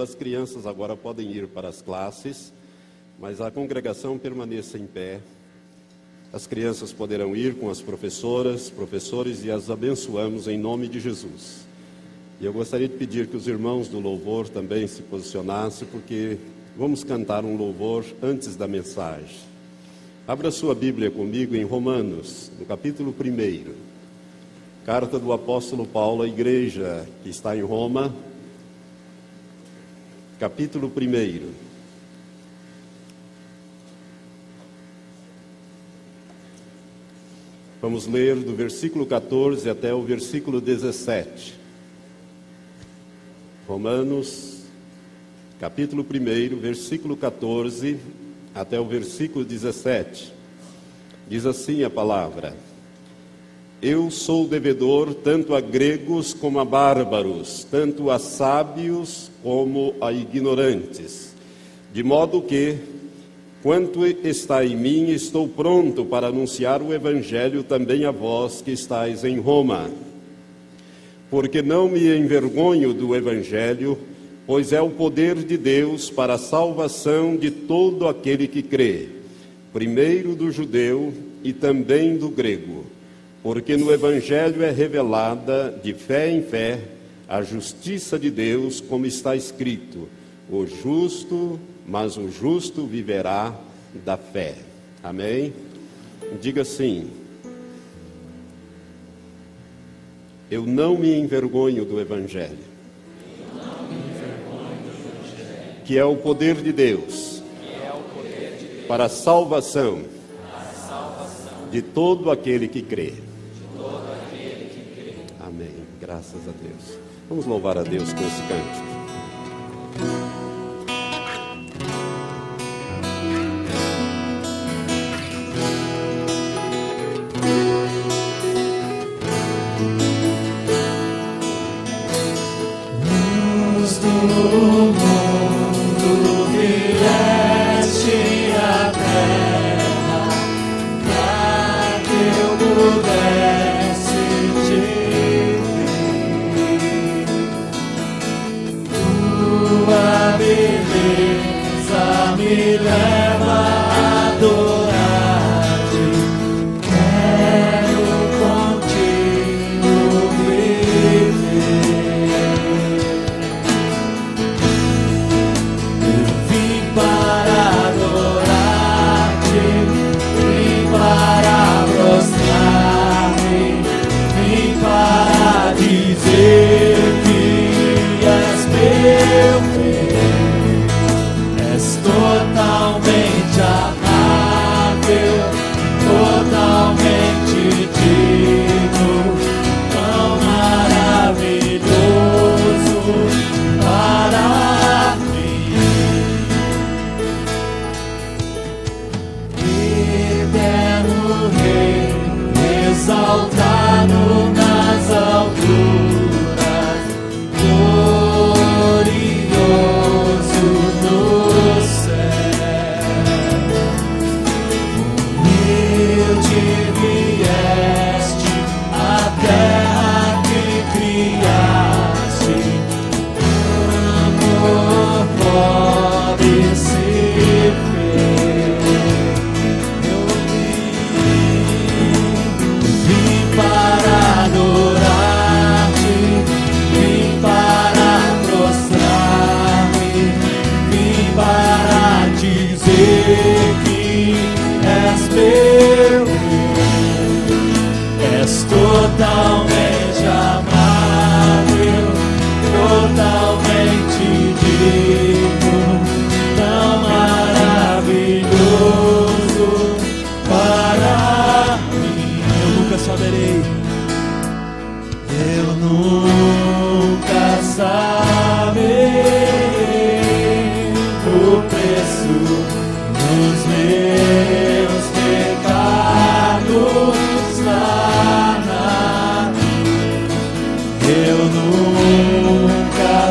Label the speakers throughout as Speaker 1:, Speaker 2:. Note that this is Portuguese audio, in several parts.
Speaker 1: As crianças agora podem ir para as classes, mas a congregação permaneça em pé. As crianças poderão ir com as professoras, professores e as abençoamos em nome de Jesus. E eu gostaria de pedir que os irmãos do louvor também se posicionassem, porque vamos cantar um louvor antes da mensagem. Abra sua Bíblia comigo em Romanos, no capítulo 1. Carta do apóstolo Paulo à igreja que está em Roma, capítulo 1. Vamos ler do versículo 14 até o versículo 17. Romanos, capítulo 1, versículo 14 até o versículo 17. Diz assim a palavra: Eu sou devedor tanto a gregos como a bárbaros, tanto a sábios como a ignorantes, de modo que, quanto está em mim, estou pronto para anunciar o evangelho também a vós que estáis em Roma. Porque não me envergonho do Evangelho, pois é o poder de Deus para a salvação de todo aquele que crê, primeiro do judeu e também do grego, porque no Evangelho é revelada, de fé em fé, a justiça de Deus, como está escrito: o justo, mas o justo viverá da fé. Amém? Diga assim. Eu não me envergonho do Evangelho, que é o poder de Deus para a salvação de todo aquele que crê. Graças a Deus. Vamos louvar a Deus com esse cântico.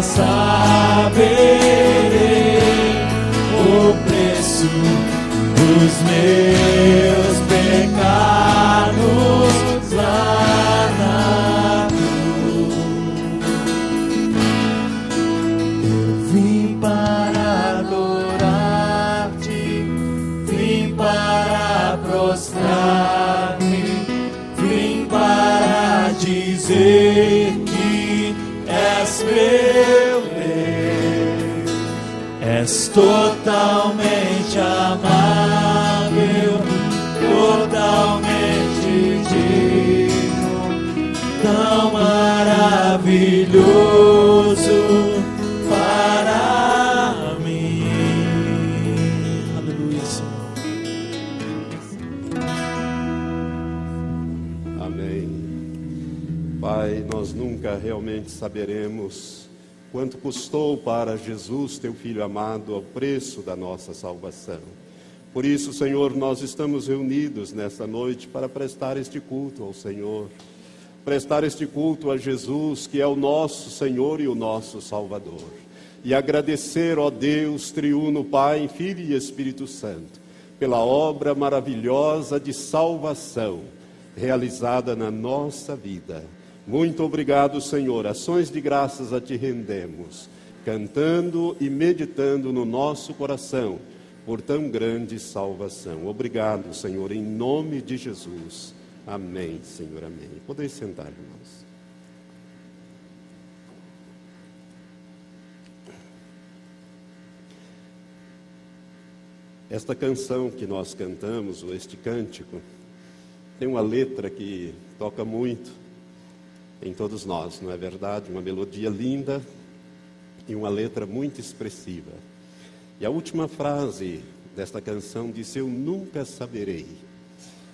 Speaker 1: passar. Totalmente amável, totalmente digno, tão maravilhoso.
Speaker 2: nunca realmente saberemos quanto custou para Jesus, teu filho amado, ao preço da nossa salvação. Por isso, Senhor, nós estamos reunidos nesta noite para prestar este culto ao Senhor, prestar este culto a Jesus, que é o nosso Senhor e o nosso Salvador, e agradecer, ó Deus, triuno, Pai, Filho e Espírito Santo, pela obra maravilhosa de salvação realizada na nossa vida muito obrigado, Senhor. Ações de graças a Ti rendemos, cantando e meditando no nosso coração por tão grande salvação. Obrigado, Senhor, em nome de Jesus. Amém, Senhor, amém. Podeis sentar, irmãos. Esta canção que nós cantamos, ou este cântico, tem uma letra que toca muito em todos nós, não é verdade? Uma melodia linda e uma letra muito expressiva. E a última frase desta canção diz: Eu nunca saberei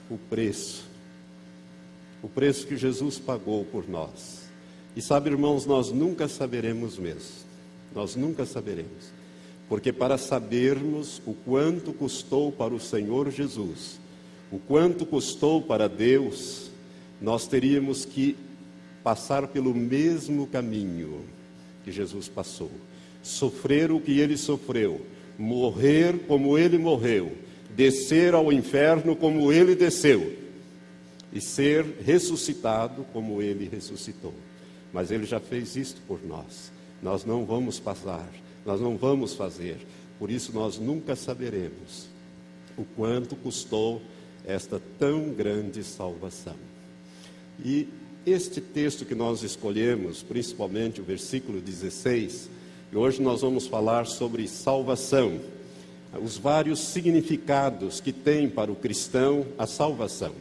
Speaker 2: o preço, o preço que Jesus pagou por nós. E sabe, irmãos, nós nunca saberemos mesmo. Nós nunca saberemos. Porque para sabermos o quanto custou para o Senhor Jesus, o quanto custou para Deus, nós teríamos que passar pelo mesmo caminho que Jesus passou, sofrer o que ele sofreu, morrer como ele morreu, descer ao inferno como ele desceu e ser ressuscitado como ele ressuscitou. Mas ele já fez isto por nós. Nós não vamos passar, nós não vamos fazer. Por isso nós nunca saberemos o quanto custou esta tão grande salvação. E este texto que nós escolhemos, principalmente o versículo 16, e hoje nós vamos falar sobre salvação, os vários significados que tem para o cristão a salvação.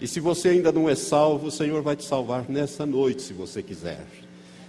Speaker 2: E se você ainda não é salvo, o Senhor vai te salvar nessa noite, se você quiser.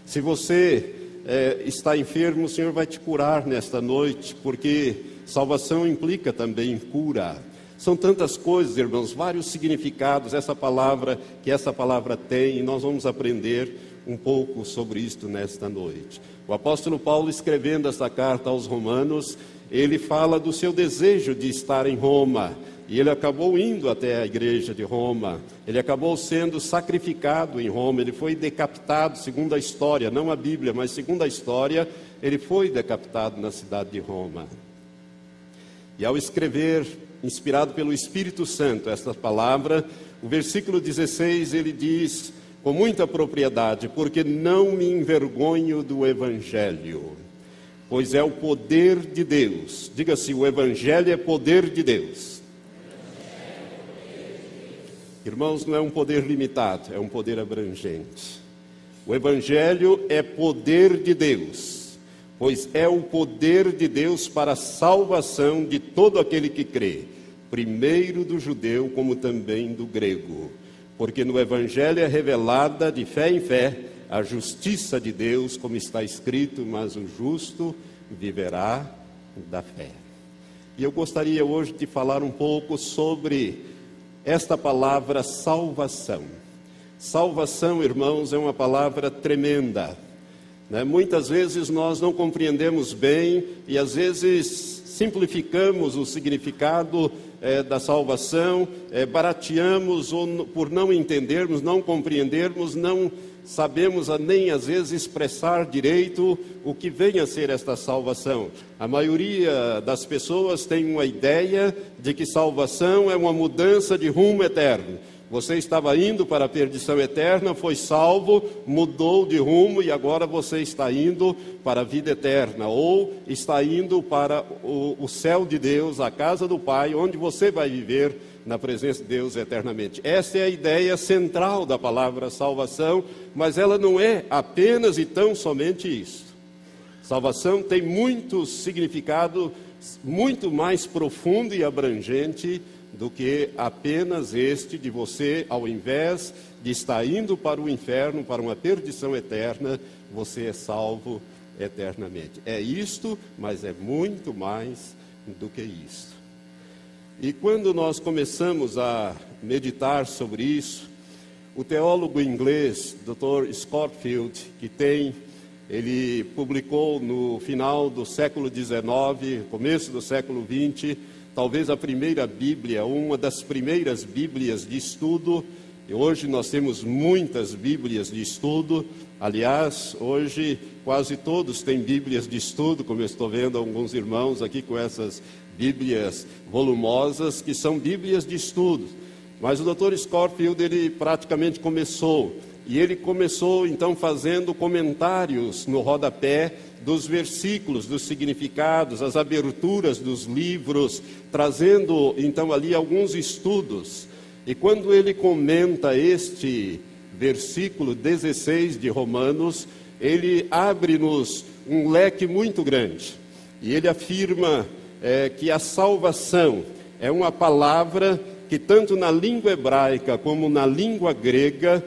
Speaker 2: Se você é, está enfermo, o Senhor vai te curar nesta noite, porque salvação implica também cura. São tantas coisas, irmãos, vários significados essa palavra que essa palavra tem, e nós vamos aprender um pouco sobre isto nesta noite. O apóstolo Paulo escrevendo essa carta aos Romanos, ele fala do seu desejo de estar em Roma, e ele acabou indo até a igreja de Roma. Ele acabou sendo sacrificado em Roma. Ele foi decapitado, segundo a história, não a Bíblia, mas segundo a história, ele foi decapitado na cidade de Roma. E ao escrever inspirado pelo Espírito Santo, esta palavra, o versículo 16 ele diz com muita propriedade: Porque não me envergonho do Evangelho, pois é o poder de Deus. Diga-se: o Evangelho é poder de Deus. Irmãos, não é um poder limitado, é um poder abrangente. O Evangelho é poder de Deus pois é o poder de Deus para a salvação de todo aquele que crê, primeiro do judeu como também do grego. Porque no Evangelho é revelada de fé em fé a justiça de Deus, como está escrito, mas o justo viverá da fé. E eu gostaria hoje de falar um pouco sobre esta palavra salvação. Salvação, irmãos, é uma palavra tremenda né? Muitas vezes nós não compreendemos bem e às vezes simplificamos o significado é, da salvação, é, barateamos ou por não entendermos, não compreendermos, não sabemos nem às vezes expressar direito o que vem a ser esta salvação. A maioria das pessoas tem uma ideia de que salvação é uma mudança de rumo eterno. Você estava indo para a perdição eterna, foi salvo, mudou de rumo e agora você está indo para a vida eterna, ou está indo para o, o céu de Deus, a casa do Pai, onde você vai viver na presença de Deus eternamente. Essa é a ideia central da palavra salvação, mas ela não é apenas e tão somente isso. Salvação tem muito significado, muito mais profundo e abrangente do que apenas este de você, ao invés de estar indo para o inferno, para uma perdição eterna, você é salvo eternamente. É isto, mas é muito mais do que isto. E quando nós começamos a meditar sobre isso, o teólogo inglês Dr. Scottfield, que tem, ele publicou no final do século XIX, começo do século XX, talvez a primeira Bíblia, uma das primeiras Bíblias de estudo. E hoje nós temos muitas Bíblias de estudo. Aliás, hoje quase todos têm Bíblias de estudo, como eu estou vendo alguns irmãos aqui com essas Bíblias volumosas, que são Bíblias de estudo. Mas o Dr. Scorfield, ele praticamente começou, e ele começou então fazendo comentários no rodapé dos versículos, dos significados, as aberturas dos livros, trazendo então ali alguns estudos. E quando ele comenta este versículo 16 de Romanos, ele abre-nos um leque muito grande. E ele afirma é, que a salvação é uma palavra que, tanto na língua hebraica como na língua grega,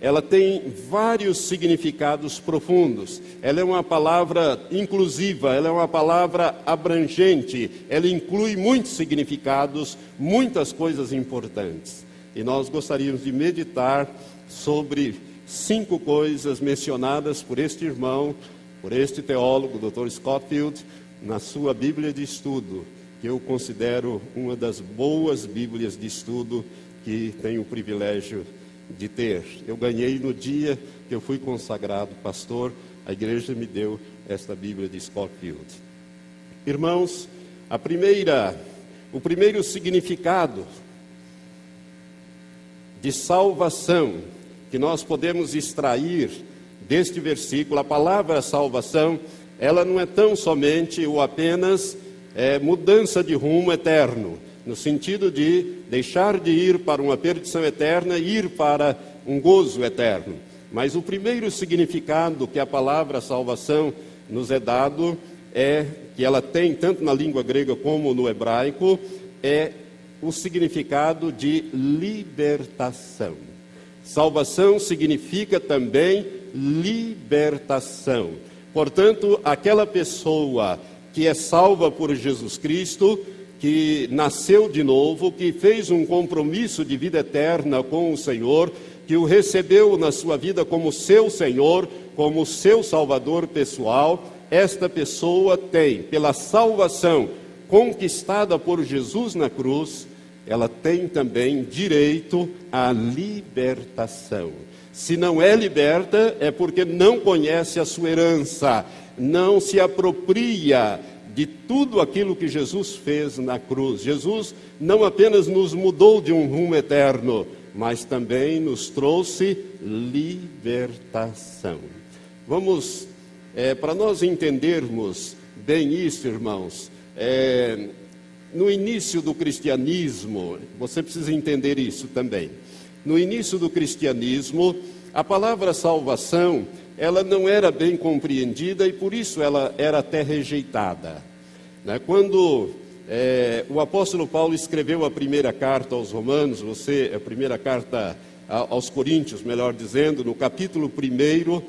Speaker 2: ela tem vários significados profundos. Ela é uma palavra inclusiva, ela é uma palavra abrangente, ela inclui muitos significados, muitas coisas importantes. E nós gostaríamos de meditar sobre cinco coisas mencionadas por este irmão, por este teólogo, Dr. Scottfield, na sua Bíblia de estudo, que eu considero uma das boas Bíblias de estudo que tenho o privilégio de ter. Eu ganhei no dia que eu fui consagrado pastor, a igreja me deu esta Bíblia de Scottfield. Irmãos, a primeira, o primeiro significado de salvação que nós podemos extrair deste versículo, a palavra salvação ela não é tão somente ou apenas é, mudança de rumo eterno, no sentido de deixar de ir para uma perdição eterna e ir para um gozo eterno. Mas o primeiro significado que a palavra salvação nos é dado é que ela tem tanto na língua grega como no hebraico é o significado de libertação. Salvação significa também libertação. Portanto, aquela pessoa que é salva por Jesus Cristo, que nasceu de novo, que fez um compromisso de vida eterna com o Senhor, que o recebeu na sua vida como seu Senhor, como seu Salvador pessoal, esta pessoa tem, pela salvação conquistada por Jesus na cruz, ela tem também direito à libertação. Se não é liberta, é porque não conhece a sua herança, não se apropria de tudo aquilo que Jesus fez na cruz. Jesus não apenas nos mudou de um rumo eterno, mas também nos trouxe libertação. Vamos, é, para nós entendermos bem isso, irmãos, é, no início do cristianismo, você precisa entender isso também no início do cristianismo, a palavra salvação, ela não era bem compreendida e por isso ela era até rejeitada. Né? Quando é, o apóstolo Paulo escreveu a primeira carta aos Romanos, você, a primeira carta aos Coríntios, melhor dizendo, no capítulo 1,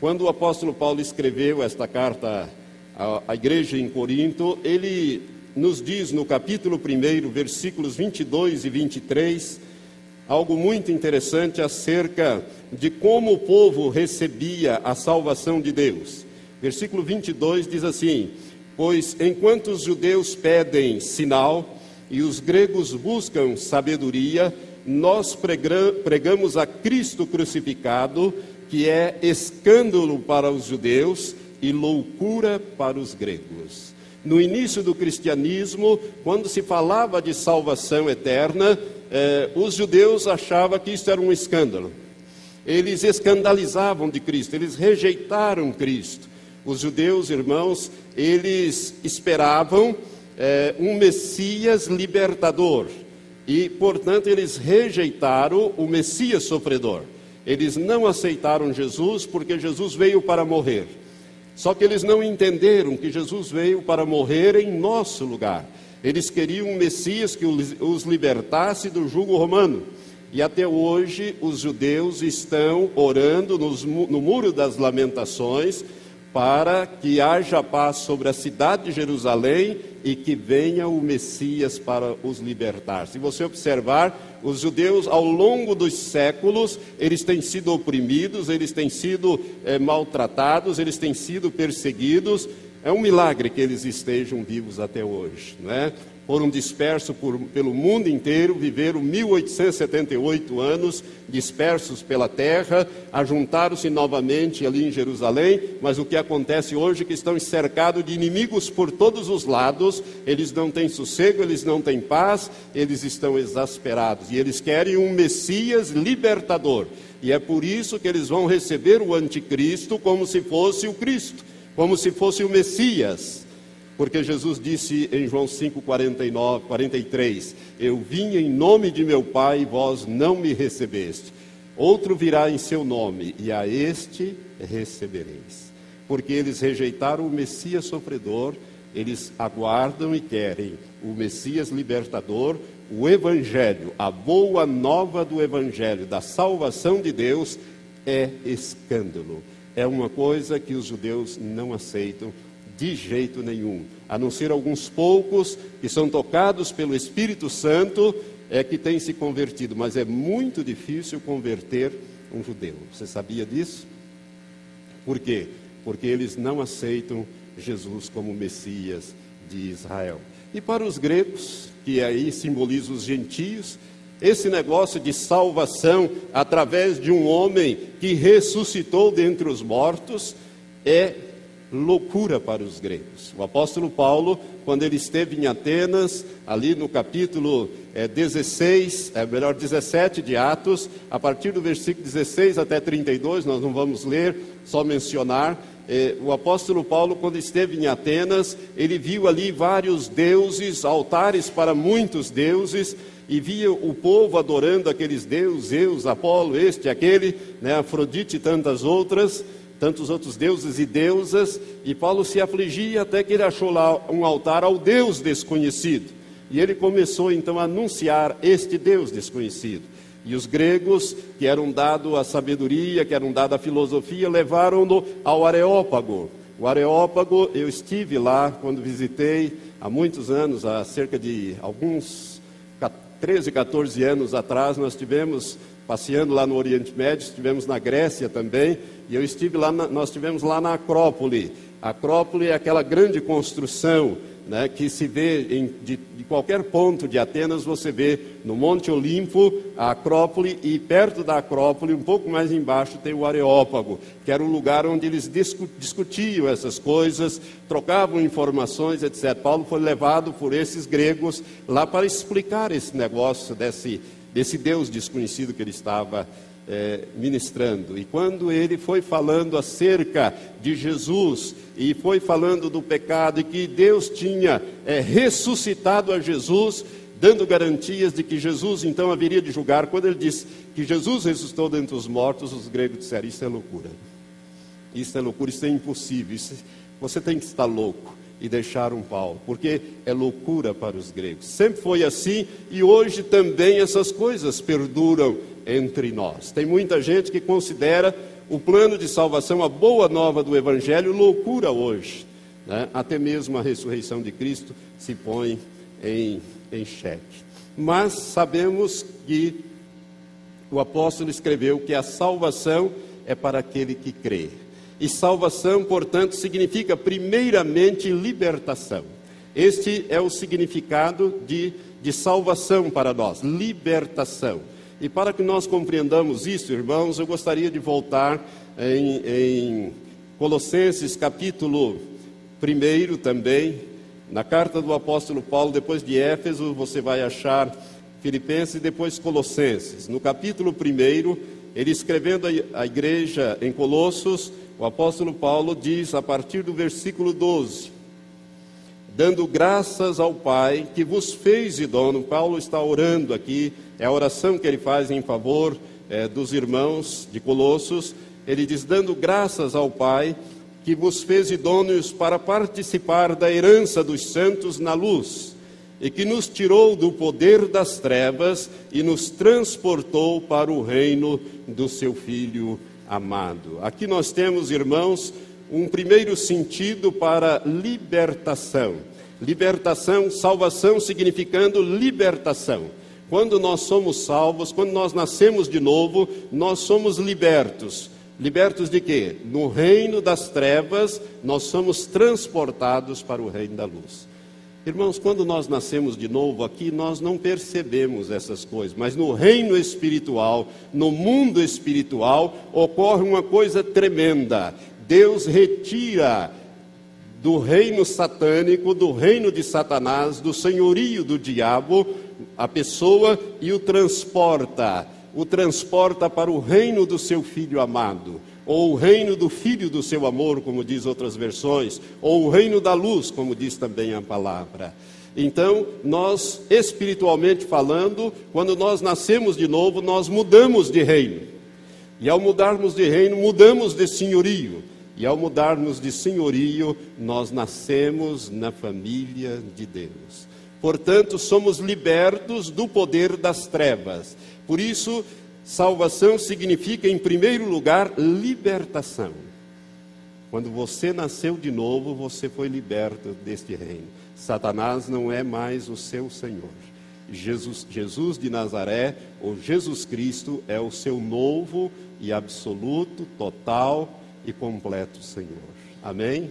Speaker 2: quando o apóstolo Paulo escreveu esta carta à, à igreja em Corinto, ele nos diz no capítulo 1, versículos 22 e 23, algo muito interessante acerca de como o povo recebia a salvação de Deus. Versículo 22 diz assim: Pois enquanto os judeus pedem sinal e os gregos buscam sabedoria, nós pregamos a Cristo crucificado, que é escândalo para os judeus e loucura para os gregos. No início do cristianismo, quando se falava de salvação eterna, eh, os judeus achavam que isso era um escândalo. Eles escandalizavam de Cristo, eles rejeitaram Cristo. Os judeus, irmãos, eles esperavam eh, um Messias libertador e, portanto, eles rejeitaram o Messias sofredor. Eles não aceitaram Jesus porque Jesus veio para morrer. Só que eles não entenderam que Jesus veio para morrer em nosso lugar. Eles queriam um Messias que os libertasse do jugo romano. E até hoje os judeus estão orando nos, no Muro das Lamentações para que haja paz sobre a cidade de Jerusalém e que venha o Messias para os libertar. Se você observar, os judeus ao longo dos séculos, eles têm sido oprimidos, eles têm sido é, maltratados, eles têm sido perseguidos. É um milagre que eles estejam vivos até hoje, não é? foram dispersos por, pelo mundo inteiro, viveram 1878 anos dispersos pela terra, ajuntaram-se novamente ali em Jerusalém, mas o que acontece hoje é que estão cercados de inimigos por todos os lados, eles não têm sossego, eles não têm paz, eles estão exasperados e eles querem um Messias libertador. E é por isso que eles vão receber o anticristo como se fosse o Cristo, como se fosse o Messias. Porque Jesus disse em João 5, 49, 43: Eu vim em nome de meu Pai vós não me recebeste. Outro virá em seu nome, e a este recebereis. Porque eles rejeitaram o Messias sofredor, eles aguardam e querem o Messias libertador, o Evangelho, a boa nova do Evangelho, da salvação de Deus, é escândalo. É uma coisa que os judeus não aceitam de jeito nenhum, a não ser alguns poucos que são tocados pelo Espírito Santo, é que têm se convertido, mas é muito difícil converter um judeu. Você sabia disso? Por quê? Porque eles não aceitam Jesus como Messias de Israel. E para os gregos, que aí simboliza os gentios, esse negócio de salvação através de um homem que ressuscitou dentre os mortos é loucura para os gregos. O apóstolo Paulo, quando ele esteve em Atenas, ali no capítulo é, 16, é, melhor 17 de Atos, a partir do versículo 16 até 32, nós não vamos ler, só mencionar. É, o apóstolo Paulo, quando esteve em Atenas, ele viu ali vários deuses, altares para muitos deuses, e via o povo adorando aqueles deuses, Zeus, Apolo, este, aquele, né, Afrodite e tantas outras tantos outros deuses e deusas, e Paulo se afligia até que ele achou lá um altar ao Deus desconhecido. E ele começou então a anunciar este Deus desconhecido. E os gregos, que eram dado a sabedoria, que eram dado a filosofia, levaram-no ao Areópago. O Areópago, eu estive lá quando visitei há muitos anos, há cerca de alguns 13, 14 anos atrás, nós tivemos passeando lá no Oriente Médio, estivemos na Grécia também, e eu estive lá, na, nós estivemos lá na Acrópole. A Acrópole é aquela grande construção né, que se vê em, de, de, qualquer ponto de Atenas, você vê no Monte Olimpo a Acrópole e perto da Acrópole, um pouco mais embaixo, tem o Areópago, que era o lugar onde eles discutiam essas coisas, trocavam informações, etc. Paulo foi levado por esses gregos lá para explicar esse negócio desse desse Deus desconhecido que ele estava é, ministrando. E quando ele foi falando acerca de Jesus e foi falando do pecado e que Deus tinha é, ressuscitado a Jesus, dando garantias de que Jesus então haveria de julgar, quando ele disse que Jesus ressuscitou dentre os mortos, os gregos disseram: Isso é loucura. Isso é loucura, isso é impossível. Isso, você tem que estar louco e deixaram Paulo, porque é loucura para os gregos. Sempre foi assim e hoje também essas coisas perduram entre nós. Tem muita gente que considera o plano de salvação, a boa nova do Evangelho, loucura hoje. Né? Até mesmo a ressurreição de Cristo se põe em, em xeque. Mas sabemos que o apóstolo escreveu que a salvação é para aquele que crê. E salvação, portanto, significa primeiramente libertação. Este é o significado de, de salvação para nós, libertação. E para que nós compreendamos isso, irmãos, eu gostaria de voltar em, em Colossenses capítulo 1 também, na carta do apóstolo Paulo, depois de Éfeso, você vai achar Filipenses e depois Colossenses. No capítulo 1, ele escrevendo a igreja em Colossos, o apóstolo Paulo diz a partir do versículo 12: Dando graças ao Pai que vos fez idôneo. Paulo está orando aqui, é a oração que ele faz em favor é, dos irmãos de Colossos. Ele diz: Dando graças ao Pai que vos fez idôneos para participar da herança dos santos na luz, e que nos tirou do poder das trevas e nos transportou para o reino do seu Filho amado. Aqui nós temos, irmãos, um primeiro sentido para libertação. Libertação, salvação significando libertação. Quando nós somos salvos, quando nós nascemos de novo, nós somos libertos Libertos de quê? No reino das trevas, nós somos transportados para o reino da luz. Irmãos, quando nós nascemos de novo aqui, nós não percebemos essas coisas, mas no reino espiritual, no mundo espiritual, ocorre uma coisa tremenda. Deus retira do reino satânico, do reino de Satanás, do senhorio do diabo, a pessoa e o transporta o transporta para o reino do seu filho amado, ou o reino do filho do seu amor, como diz outras versões, ou o reino da luz, como diz também a palavra. Então, nós, espiritualmente falando, quando nós nascemos de novo, nós mudamos de reino. E ao mudarmos de reino, mudamos de senhorio. E ao mudarmos de senhorio, nós nascemos na família de Deus. Portanto, somos libertos do poder das trevas por isso, salvação significa, em primeiro lugar, libertação. Quando você nasceu de novo, você foi liberto deste reino. Satanás não é mais o seu Senhor. Jesus, Jesus de Nazaré, ou Jesus Cristo, é o seu novo e absoluto, total e completo Senhor. Amém?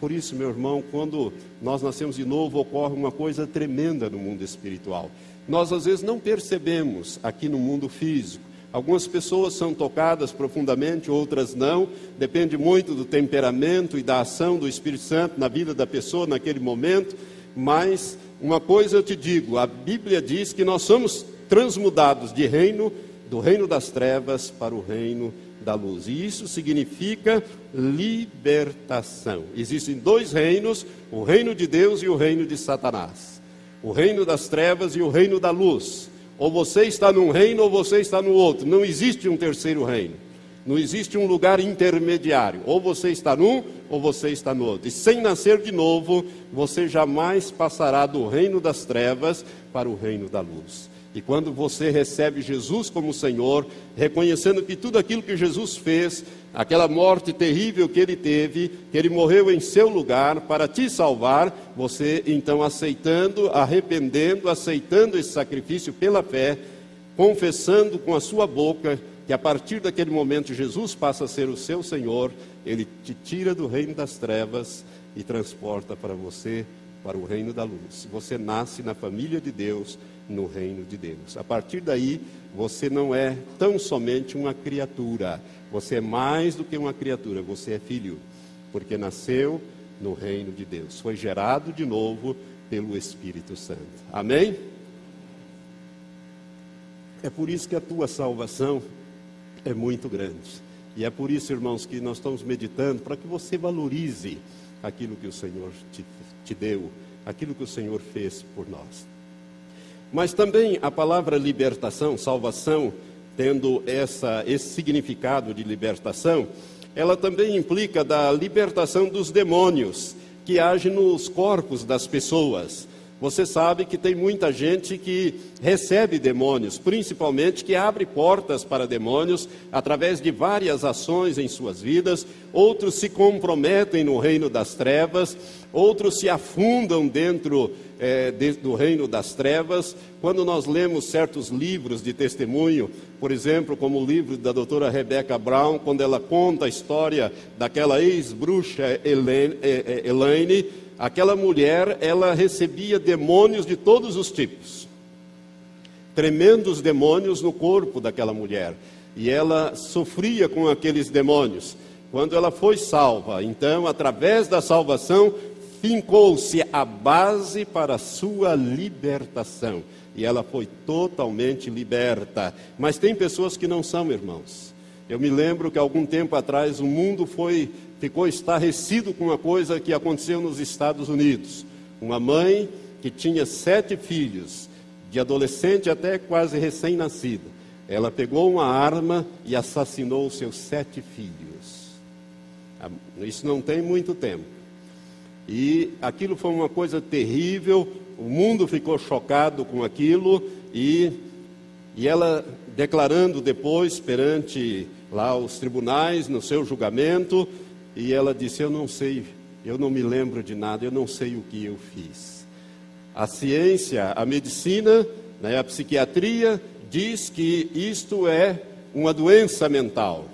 Speaker 2: Por isso, meu irmão, quando nós nascemos de novo, ocorre uma coisa tremenda no mundo espiritual nós às vezes não percebemos aqui no mundo físico. Algumas pessoas são tocadas profundamente, outras não. Depende muito do temperamento e da ação do Espírito Santo na vida da pessoa naquele momento. Mas uma coisa eu te digo: a Bíblia diz que nós somos transmudados de reino, do reino das trevas para o reino da luz. E isso significa libertação. Existem dois reinos: o reino de Deus e o reino de Satanás o reino das trevas e o reino da luz. Ou você está num reino ou você está no outro. Não existe um terceiro reino. Não existe um lugar intermediário. Ou você está num ou você está no outro. E sem nascer de novo, você jamais passará do reino das trevas para o reino da luz. E quando você recebe Jesus como Senhor, reconhecendo que tudo aquilo que Jesus fez, aquela morte terrível que ele teve, que ele morreu em seu lugar para te salvar, você então aceitando, arrependendo, aceitando esse sacrifício pela fé, confessando com a sua boca que a partir daquele momento Jesus passa a ser o seu Senhor, ele te tira do reino das trevas e transporta para você para o reino da luz. Você nasce na família de Deus, no reino de Deus. A partir daí, você não é tão somente uma criatura, você é mais do que uma criatura, você é filho, porque nasceu no reino de Deus, foi gerado de novo pelo Espírito Santo. Amém? É por isso que a tua salvação é muito grande. E é por isso, irmãos, que nós estamos meditando para que você valorize aquilo que o Senhor te, te deu, aquilo que o Senhor fez por nós. Mas também a palavra libertação, salvação, tendo essa, esse significado de libertação, ela também implica da libertação dos demônios que agem nos corpos das pessoas. Você sabe que tem muita gente que recebe demônios, principalmente que abre portas para demônios através de várias ações em suas vidas. Outros se comprometem no reino das trevas, outros se afundam dentro é, de, do reino das trevas. Quando nós lemos certos livros de testemunho, por exemplo, como o livro da doutora Rebecca Brown, quando ela conta a história daquela ex-bruxa é, é, Elaine aquela mulher, ela recebia demônios de todos os tipos. Tremendos demônios no corpo daquela mulher. E ela sofria com aqueles demônios. Quando ela foi salva, então, através da salvação, fincou-se a base para a sua libertação. E ela foi totalmente liberta. Mas tem pessoas que não são, irmãos. Eu me lembro que algum tempo atrás o mundo foi ficou estarrecido com uma coisa que aconteceu nos Estados Unidos. Uma mãe que tinha sete filhos, de adolescente até quase recém-nascida. Ela pegou uma arma e assassinou seus sete filhos. Isso não tem muito tempo. E aquilo foi uma coisa terrível, o mundo ficou chocado com aquilo e, e ela declarando depois perante lá os tribunais, no seu julgamento, e ela disse: Eu não sei, eu não me lembro de nada, eu não sei o que eu fiz. A ciência, a medicina, né, a psiquiatria diz que isto é uma doença mental,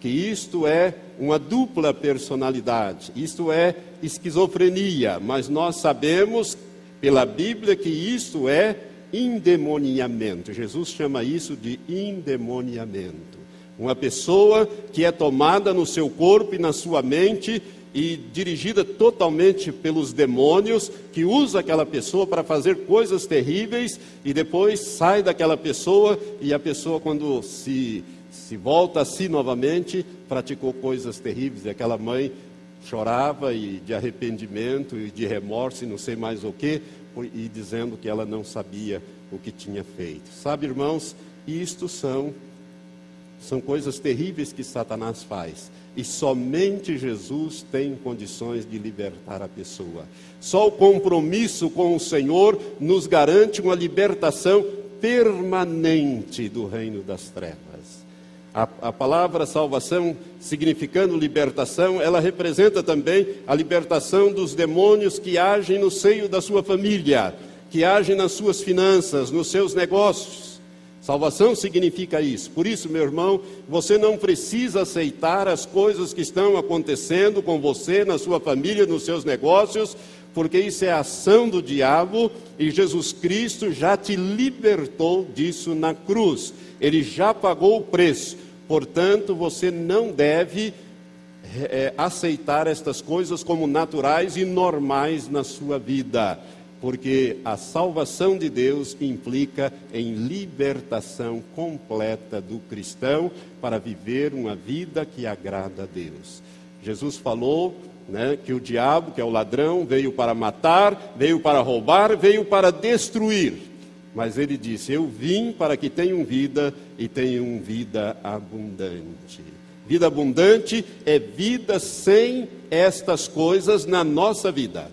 Speaker 2: que isto é uma dupla personalidade, isto é esquizofrenia, mas nós sabemos pela Bíblia que isto é endemoniamento. Jesus chama isso de endemoniamento. Uma pessoa que é tomada no seu corpo e na sua mente e dirigida totalmente pelos demônios, que usa aquela pessoa para fazer coisas terríveis e depois sai daquela pessoa e a pessoa, quando se, se volta a si novamente, praticou coisas terríveis. E aquela mãe chorava e de arrependimento e de remorso e não sei mais o que, e dizendo que ela não sabia o que tinha feito. Sabe, irmãos, isto são são coisas terríveis que Satanás faz. E somente Jesus tem condições de libertar a pessoa. Só o compromisso com o Senhor nos garante uma libertação permanente do reino das trevas. A, a, palavra salvação, significando libertação, ela representa também a libertação dos demônios que agem no seio da sua família, que agem nas suas finanças, nos seus negócios Salvação significa isso. Por isso, meu irmão, você não precisa aceitar as coisas que estão acontecendo com você, na sua família, nos seus negócios, porque isso é ação do diabo e Jesus Cristo já te libertou disso na cruz. Ele já pagou o preço. Portanto, você não deve é, aceitar estas coisas como naturais e normais na sua vida porque a salvação de Deus implica em libertação completa do cristão para viver uma vida que agrada a Deus. Jesus falou né, que o diabo, que é o ladrão, veio para matar, veio para roubar, veio para destruir. Mas ele disse: Eu vim para que tenham vida e tenham vida abundante. Vida abundante é vida sem estas coisas na nossa vida.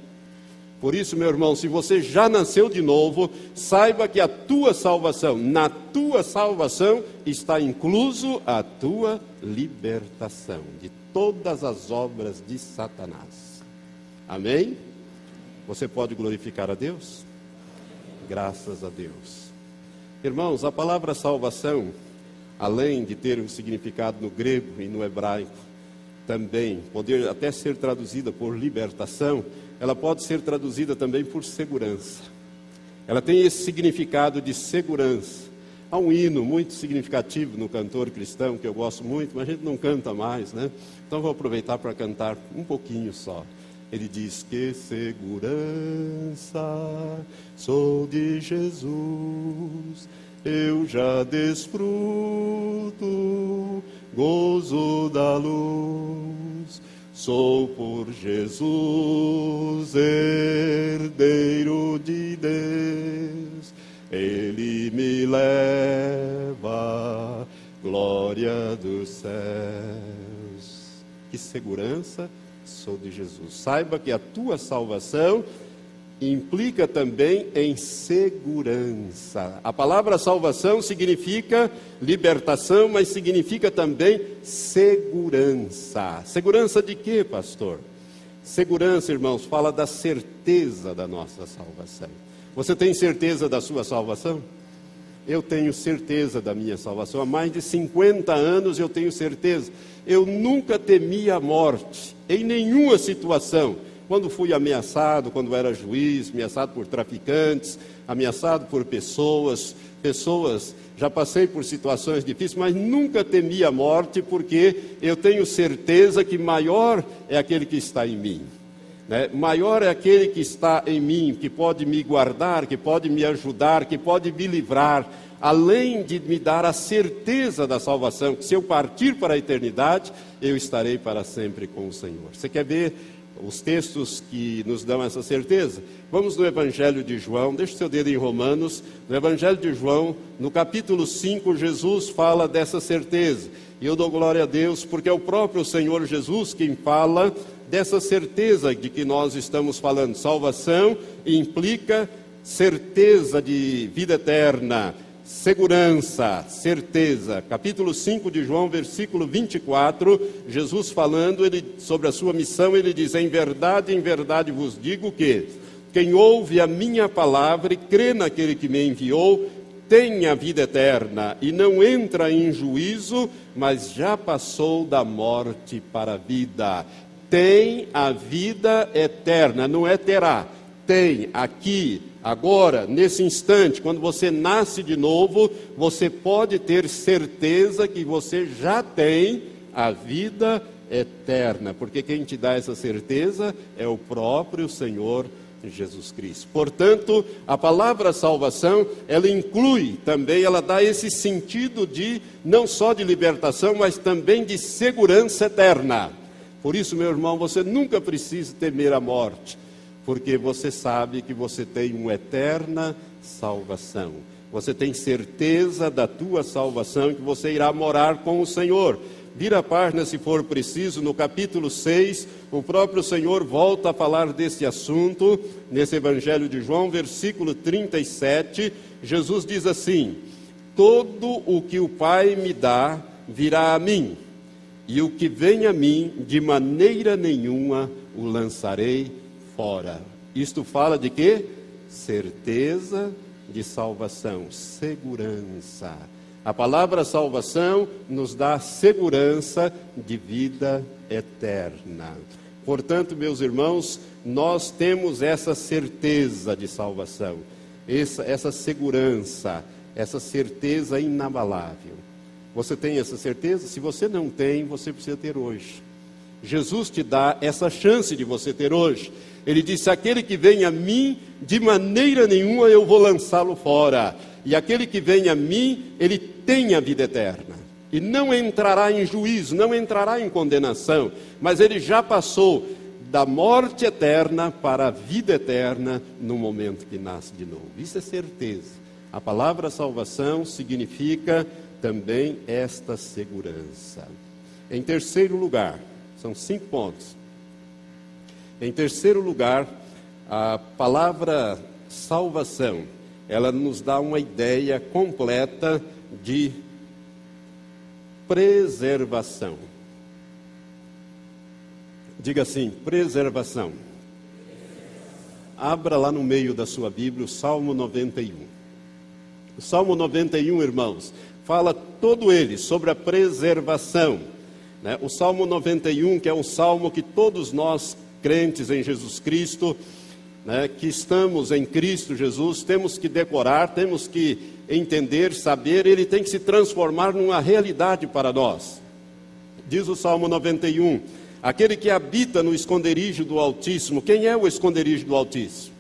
Speaker 2: Por isso, meu irmão, se você já nasceu de novo, saiba que a tua salvação, na tua salvação, está incluso a tua libertação de todas as obras de Satanás. Amém? Você pode glorificar a Deus? Graças a Deus. Irmãos, a palavra salvação, além de ter um significado no grego e no hebraico, também poder até ser traduzida por libertação, ela pode ser traduzida também por segurança. Ela tem esse significado de segurança. Há um hino muito significativo no cantor cristão que eu gosto muito, mas a gente não canta mais, né? Então vou aproveitar para cantar um pouquinho só. Ele diz que segurança sou de Jesus, eu já desfruto gozo da luz. Sou por Jesus herdeiro de Deus, Ele me leva, glória dos céus. Que segurança sou de Jesus. Saiba que a tua salvação implica também em segurança. A palavra salvação significa libertação, mas significa também segurança. Segurança de quê, pastor? Segurança, irmãos, fala da certeza da nossa salvação. Você tem certeza da sua salvação? Eu tenho certeza da minha salvação. Há mais de 50 anos eu tenho certeza. Eu nunca temi a morte, em nenhuma situação quando fui ameaçado, quando era juiz, ameaçado por traficantes, ameaçado por pessoas, pessoas, já passei por situações difíceis, mas nunca temi a morte, porque eu tenho certeza que maior é aquele que está em mim. Né? Maior é aquele que está em mim, que pode me guardar, que pode me ajudar, que pode me livrar, além de me dar a certeza da salvação, que se eu partir para a eternidade, eu estarei para sempre com o Senhor. Você quer ver os textos que nos dão essa certeza. Vamos no Evangelho de João, deixe seu dedo em Romanos. No Evangelho de João, no capítulo 5, Jesus fala dessa certeza. E eu dou glória a Deus, porque é o próprio Senhor Jesus quem fala dessa certeza de que nós estamos falando. Salvação implica certeza de vida eterna, segurança, certeza. Capítulo 5 de João, versículo 24, Jesus falando ele, sobre a sua missão, ele diz: Em verdade, em verdade vos digo que quem ouve a minha palavra e crê naquele que me enviou, tem a vida eterna e não entra em juízo, mas já passou da morte para a vida. Tem a vida eterna, não é terá, tem aqui Agora, nesse instante, quando você nasce de novo, você pode ter certeza que você já tem a vida eterna, porque quem te dá essa certeza é o próprio Senhor Jesus Cristo. Portanto, a palavra salvação, ela inclui também, ela dá esse sentido de não só de libertação, mas também de segurança eterna. Por isso, meu irmão, você nunca precisa temer a morte porque você sabe que você tem uma eterna salvação. Você tem certeza da tua salvação que você irá morar com o Senhor. Vira a página se for preciso, no capítulo 6, o próprio Senhor volta a falar desse assunto, nesse Evangelho de João, versículo 37. Jesus diz assim: Todo o que o Pai me dá virá a mim, e o que vem a mim, de maneira nenhuma o lançarei fora. Isto fala de quê? Certeza de salvação, segurança. A palavra salvação nos dá segurança de vida eterna. Portanto, meus irmãos, nós temos essa certeza de salvação, essa, essa segurança, essa certeza inabalável. Você tem essa certeza? Se você não tem, você precisa ter hoje. Jesus te dá essa chance de você ter hoje. Ele disse: Aquele que vem a mim, de maneira nenhuma eu vou lançá-lo fora. E aquele que vem a mim, ele tem a vida eterna. E não entrará em juízo, não entrará em condenação, mas ele já passou da morte eterna para a vida eterna no momento que nasce de novo. Isso é certeza. A palavra salvação significa também esta segurança. Em terceiro lugar, são cinco pontos. Em terceiro lugar, a palavra salvação, ela nos dá uma ideia completa de preservação. Diga assim: preservação. Abra lá no meio da sua Bíblia o Salmo 91. O Salmo 91, irmãos, fala todo ele sobre a preservação. Né? O Salmo 91, que é um salmo que todos nós crentes em Jesus Cristo, né, que estamos em Cristo Jesus, temos que decorar, temos que entender, saber, ele tem que se transformar numa realidade para nós. Diz o Salmo 91: Aquele que habita no esconderijo do Altíssimo, quem é o esconderijo do Altíssimo?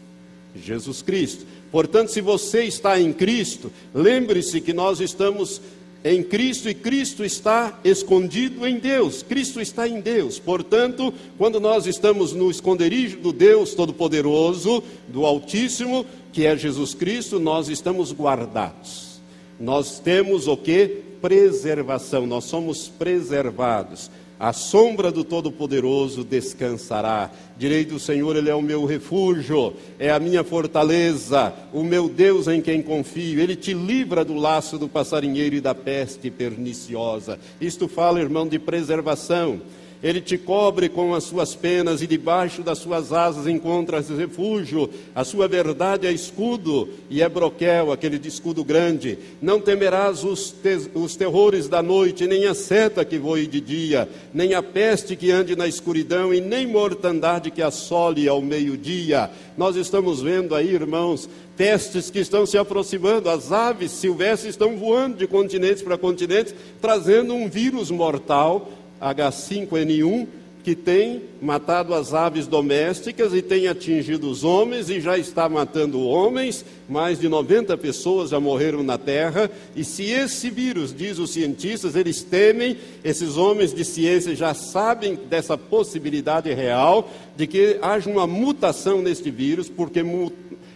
Speaker 2: Jesus Cristo. Portanto, se você está em Cristo, lembre-se que nós estamos em Cristo e Cristo está escondido em Deus. Cristo está em Deus. Portanto, quando nós estamos no esconderijo do Deus Todo-Poderoso, do Altíssimo, que é Jesus Cristo, nós estamos guardados. Nós temos o que? Preservação. Nós somos preservados. A sombra do Todo-Poderoso descansará. Direi do Senhor, Ele é o meu refúgio, é a minha fortaleza, o meu Deus em quem confio. Ele te livra do laço do passarinheiro e da peste perniciosa. Isto fala, irmão, de preservação. Ele te cobre com as suas penas e debaixo das suas asas encontras refúgio. A sua verdade é escudo e é broquel, aquele de escudo grande. Não temerás os, te os terrores da noite, nem a seta que voe de dia, nem a peste que ande na escuridão e nem mortandade que assole ao meio-dia. Nós estamos vendo aí, irmãos, pestes que estão se aproximando, as aves silvestres estão voando de continentes para continentes, trazendo um vírus mortal H5N1 que tem matado as aves domésticas e tem atingido os homens e já está matando homens. Mais de 90 pessoas já morreram na Terra. E se esse vírus, diz os cientistas, eles temem, esses homens de ciência já sabem dessa possibilidade real de que haja uma mutação neste vírus, porque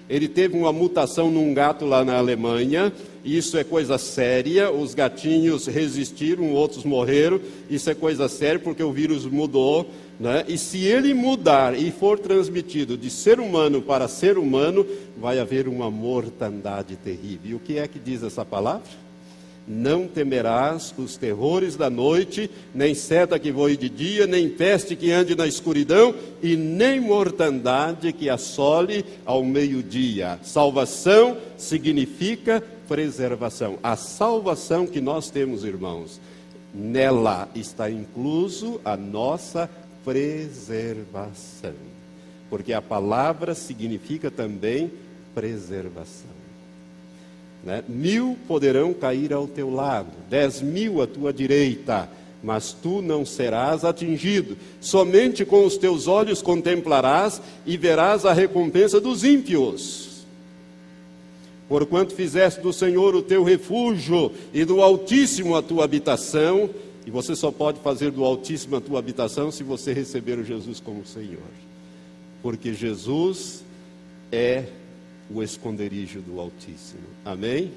Speaker 2: ele teve uma mutação num gato lá na Alemanha. Isso é coisa séria. Os gatinhos resistiram, outros morreram. Isso é coisa séria porque o vírus mudou. Né? E se ele mudar e for transmitido de ser humano para ser humano, vai haver uma mortandade terrível. E o que é que diz essa palavra? Não temerás os terrores da noite, nem seta que voe de dia, nem peste que ande na escuridão, e nem mortandade que assole ao meio-dia. Salvação significa preservação. A salvação que nós temos, irmãos, nela está incluso a nossa preservação. Porque a palavra significa também preservação. Né? Mil poderão cair ao teu lado, dez mil à tua direita, mas tu não serás atingido. Somente com os teus olhos contemplarás e verás a recompensa dos ímpios. Porquanto fizeste do Senhor o teu refúgio e do Altíssimo a tua habitação, e você só pode fazer do Altíssimo a tua habitação se você receber o Jesus como Senhor. Porque Jesus é o esconderijo do Altíssimo. Amém?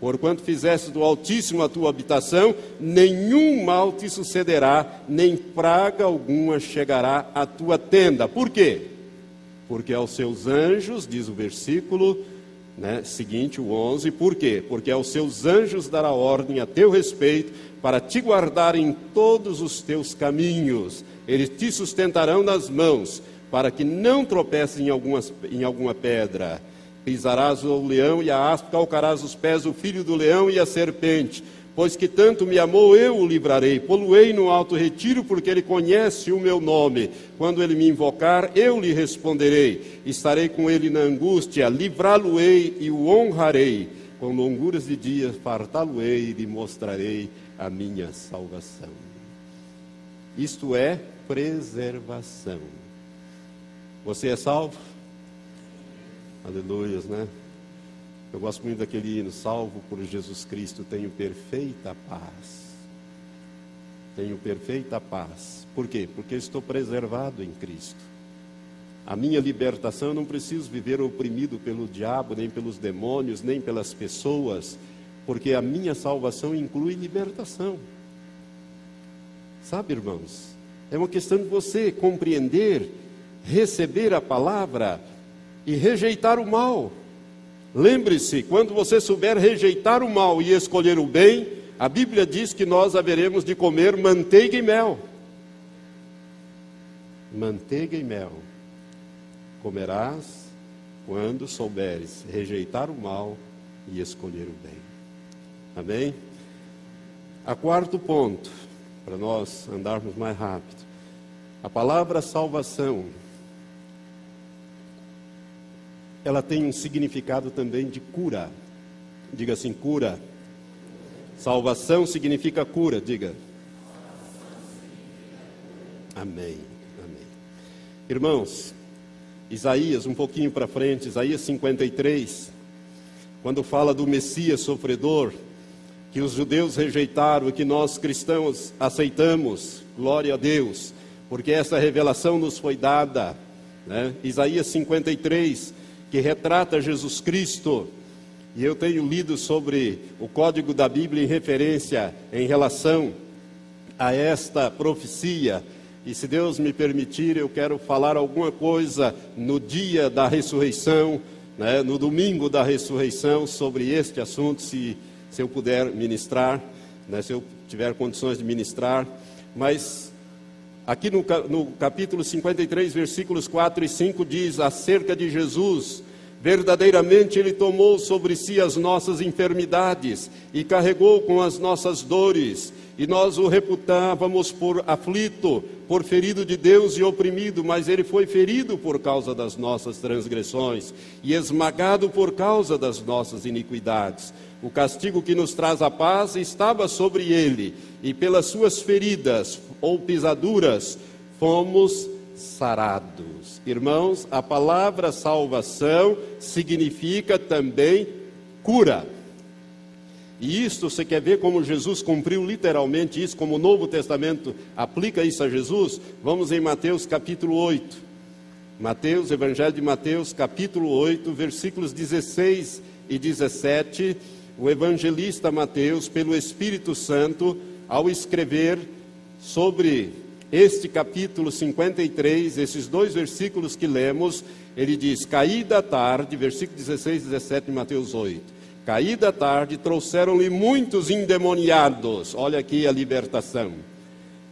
Speaker 2: Porquanto fizeste do Altíssimo a tua habitação, nenhum mal te sucederá, nem praga alguma chegará à tua tenda. Por quê? Porque aos seus anjos, diz o versículo né, seguinte, o 11, por quê? Porque aos seus anjos dará ordem a teu respeito para te guardar em todos os teus caminhos. Eles te sustentarão nas mãos, para que não tropeces em, algumas, em alguma pedra. Pisarás o leão e a aspa, calcarás os pés o filho do leão e a serpente. Pois que tanto me amou, eu o livrarei. Poluei no alto retiro, porque ele conhece o meu nome. Quando ele me invocar, eu lhe responderei. Estarei com ele na angústia, livrá-lo-ei e o honrarei. Com longuras de dias, fartá-lo-ei e lhe mostrarei a minha salvação. Isto é preservação. Você é salvo? Aleluias, né? Eu gosto muito daquele hino, salvo por Jesus Cristo, tenho perfeita paz. Tenho perfeita paz. Por quê? Porque estou preservado em Cristo. A minha libertação, eu não preciso viver oprimido pelo diabo, nem pelos demônios, nem pelas pessoas, porque a minha salvação inclui libertação. Sabe, irmãos? É uma questão de você compreender, receber a palavra, e rejeitar o mal. Lembre-se, quando você souber rejeitar o mal e escolher o bem, a Bíblia diz que nós haveremos de comer manteiga e mel. Manteiga e mel. Comerás quando souberes rejeitar o mal e escolher o bem. Amém? A quarto ponto, para nós andarmos mais rápido. A palavra salvação ela tem um significado também de cura. Diga assim, cura. Salvação significa cura, diga. Amém. Amém. Irmãos, Isaías, um pouquinho para frente, Isaías 53, quando fala do Messias sofredor, que os judeus rejeitaram e que nós cristãos aceitamos, glória a Deus, porque essa revelação nos foi dada. Né? Isaías 53, que retrata Jesus Cristo. E eu tenho lido sobre o código da Bíblia em referência, em relação a esta profecia. E se Deus me permitir, eu quero falar alguma coisa no dia da ressurreição, né, no domingo da ressurreição, sobre este assunto, se, se eu puder ministrar, né, se eu tiver condições de ministrar. Mas aqui no, no capítulo 53, versículos 4 e 5, diz acerca de Jesus Verdadeiramente Ele tomou sobre si as nossas enfermidades e carregou com as nossas dores, e nós o reputávamos por aflito, por ferido de Deus e oprimido, mas Ele foi ferido por causa das nossas transgressões e esmagado por causa das nossas iniquidades. O castigo que nos traz a paz estava sobre Ele, e pelas suas feridas ou pisaduras fomos sarados. Irmãos, a palavra salvação significa também cura. E isto, você quer ver como Jesus cumpriu literalmente isso, como o Novo Testamento aplica isso a Jesus? Vamos em Mateus capítulo 8. Mateus, Evangelho de Mateus, capítulo 8, versículos 16 e 17. O evangelista Mateus, pelo Espírito Santo, ao escrever sobre este capítulo 53, esses dois versículos que lemos, ele diz: Caída tarde, versículo 16 e 17 de Mateus 8. Caída tarde, trouxeram-lhe muitos endemoniados. Olha aqui a libertação.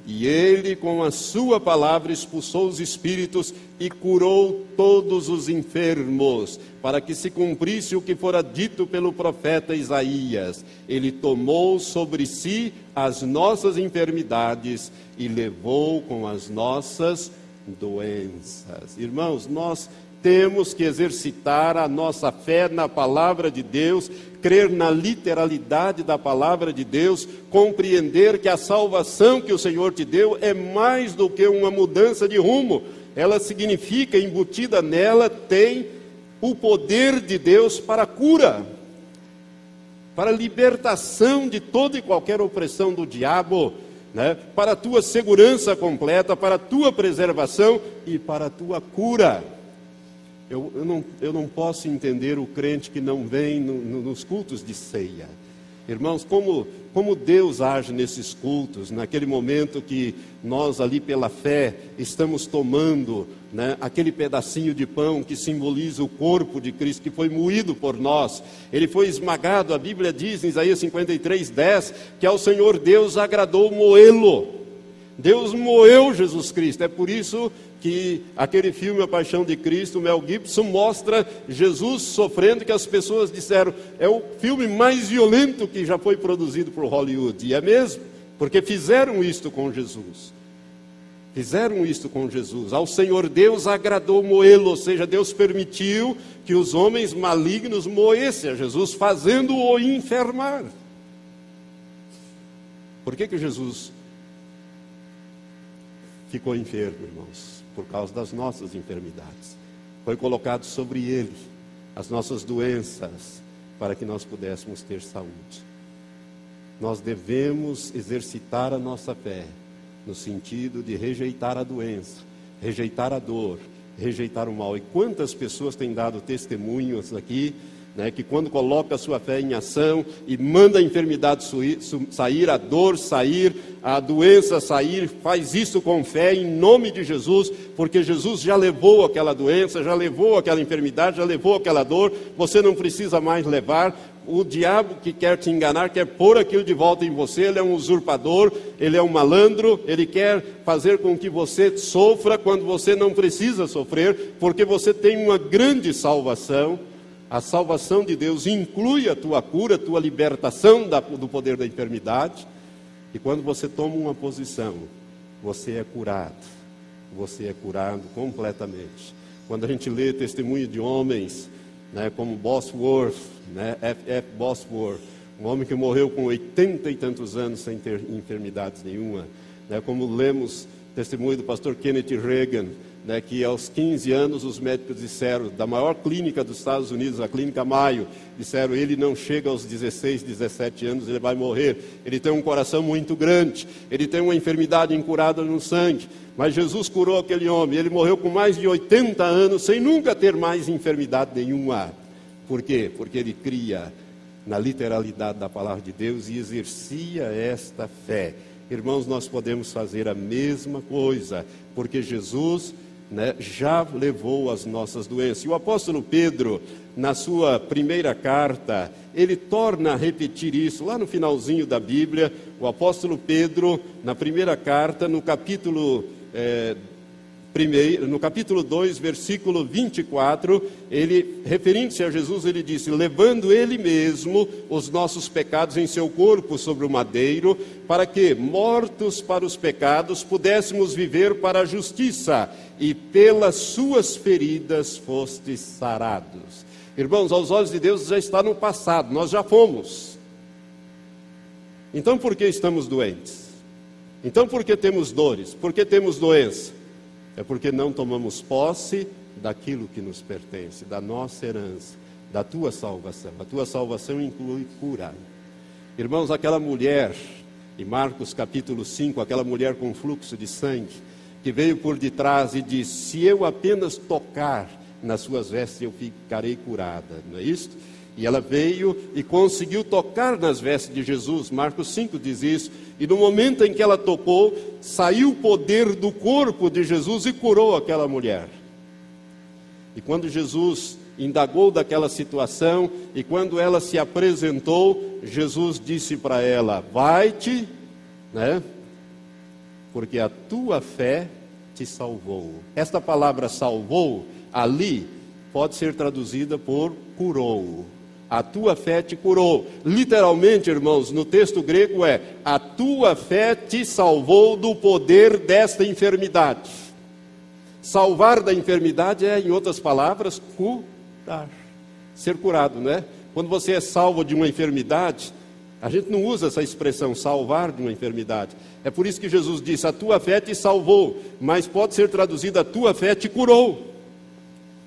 Speaker 2: E ele, com a sua palavra, expulsou os espíritos e curou todos os enfermos, para que se cumprisse o que fora dito pelo profeta Isaías. Ele tomou sobre si as nossas enfermidades e levou com as nossas doenças. Irmãos, nós temos que exercitar a nossa fé na palavra de Deus, crer na literalidade da palavra de Deus, compreender que a salvação que o Senhor te deu é mais do que uma mudança de rumo. Ela significa, embutida nela, tem o poder de Deus para cura, para libertação de toda e qualquer opressão do diabo, né? para a tua segurança completa, para a tua preservação e para a tua cura. Eu, eu, não, eu não posso entender o crente que não vem no, no, nos cultos de ceia. Irmãos, como, como Deus age nesses cultos, naquele momento que nós ali pela fé estamos tomando né, aquele pedacinho de pão que simboliza o corpo de Cristo que foi moído por nós, ele foi esmagado, a Bíblia diz em Isaías 53, 10, que ao Senhor Deus agradou moê-lo. Deus moeu Jesus Cristo. É por isso que aquele filme A Paixão de Cristo, Mel Gibson, mostra Jesus sofrendo, que as pessoas disseram, é o filme mais violento que já foi produzido por Hollywood. E é mesmo, porque fizeram isto com Jesus. Fizeram isto com Jesus. Ao Senhor Deus agradou moê-lo, ou seja, Deus permitiu que os homens malignos moessem a Jesus, fazendo-o enfermar. Por que, que Jesus ficou enfermo, irmãos, por causa das nossas enfermidades. Foi colocado sobre ele as nossas doenças para que nós pudéssemos ter saúde. Nós devemos exercitar a nossa fé no sentido de rejeitar a doença, rejeitar a dor, rejeitar o mal. E quantas pessoas têm dado testemunhos aqui né, que quando coloca a sua fé em ação e manda a enfermidade sair, a dor sair, a doença sair, faz isso com fé em nome de Jesus, porque Jesus já levou aquela doença, já levou aquela enfermidade, já levou aquela dor, você não precisa mais levar. O diabo que quer te enganar, quer pôr aquilo de volta em você, ele é um usurpador, ele é um malandro, ele quer fazer com que você sofra quando você não precisa sofrer, porque você tem uma grande salvação a salvação de Deus inclui a tua cura, a tua libertação da, do poder da enfermidade. E quando você toma uma posição, você é curado. Você é curado completamente. Quando a gente lê testemunho de homens, né, como Bosworth, né, F. F. Bosworth, um homem que morreu com oitenta e tantos anos sem ter enfermidades nenhuma, né, como lemos testemunho do pastor Kenneth Reagan, né, que aos 15 anos os médicos disseram, da maior clínica dos Estados Unidos, a Clínica Maio, disseram, ele não chega aos 16, 17 anos, ele vai morrer. Ele tem um coração muito grande, ele tem uma enfermidade incurada no sangue. Mas Jesus curou aquele homem, ele morreu com mais de 80 anos, sem nunca ter mais enfermidade nenhuma. Por quê? Porque ele cria na literalidade da palavra de Deus e exercia esta fé. Irmãos, nós podemos fazer a mesma coisa, porque Jesus né, já levou as nossas doenças. E o apóstolo Pedro, na sua primeira carta, ele torna a repetir isso, lá no finalzinho da Bíblia, o apóstolo Pedro, na primeira carta, no capítulo é, primeiro, no capítulo 2, versículo 24, ele, referindo-se a Jesus, ele disse: Levando ele mesmo os nossos pecados em seu corpo sobre o madeiro, para que, mortos para os pecados, pudéssemos viver para a justiça, e pelas suas feridas fostes sarados. Irmãos, aos olhos de Deus já está no passado, nós já fomos. Então por que estamos doentes? Então por que temos dores? Por que temos doença? É porque não tomamos posse daquilo que nos pertence, da nossa herança, da tua salvação. A tua salvação inclui cura. Irmãos, aquela mulher, em Marcos capítulo 5, aquela mulher com fluxo de sangue, que veio por detrás e disse: Se eu apenas tocar nas suas vestes, eu ficarei curada. Não é isso? E ela veio e conseguiu tocar nas vestes de Jesus. Marcos 5 diz isso. E no momento em que ela tocou, saiu o poder do corpo de Jesus e curou aquela mulher. E quando Jesus indagou daquela situação e quando ela se apresentou, Jesus disse para ela: Vai-te, né? Porque a tua fé te salvou. Esta palavra salvou ali pode ser traduzida por curou. A tua fé te curou. Literalmente, irmãos, no texto grego é: a tua fé te salvou do poder desta enfermidade. Salvar da enfermidade é, em outras palavras, curar. Ser curado, né? Quando você é salvo de uma enfermidade, a gente não usa essa expressão salvar de uma enfermidade. É por isso que Jesus disse: a tua fé te salvou, mas pode ser traduzida: a tua fé te curou.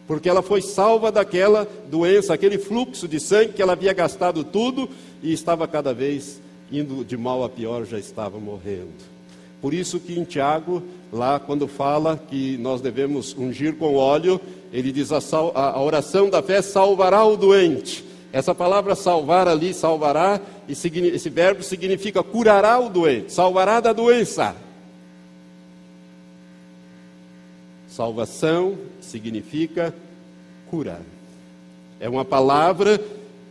Speaker 2: Porque ela foi salva daquela doença, aquele fluxo de sangue que ela havia gastado tudo e estava cada vez indo de mal a pior, já estava morrendo. Por isso que em Tiago, lá quando fala que nós devemos ungir com óleo, ele diz a, a oração da fé salvará o doente. Essa palavra salvar ali, salvará, esse verbo significa curará o doente, salvará da doença. Salvação significa curar. É uma palavra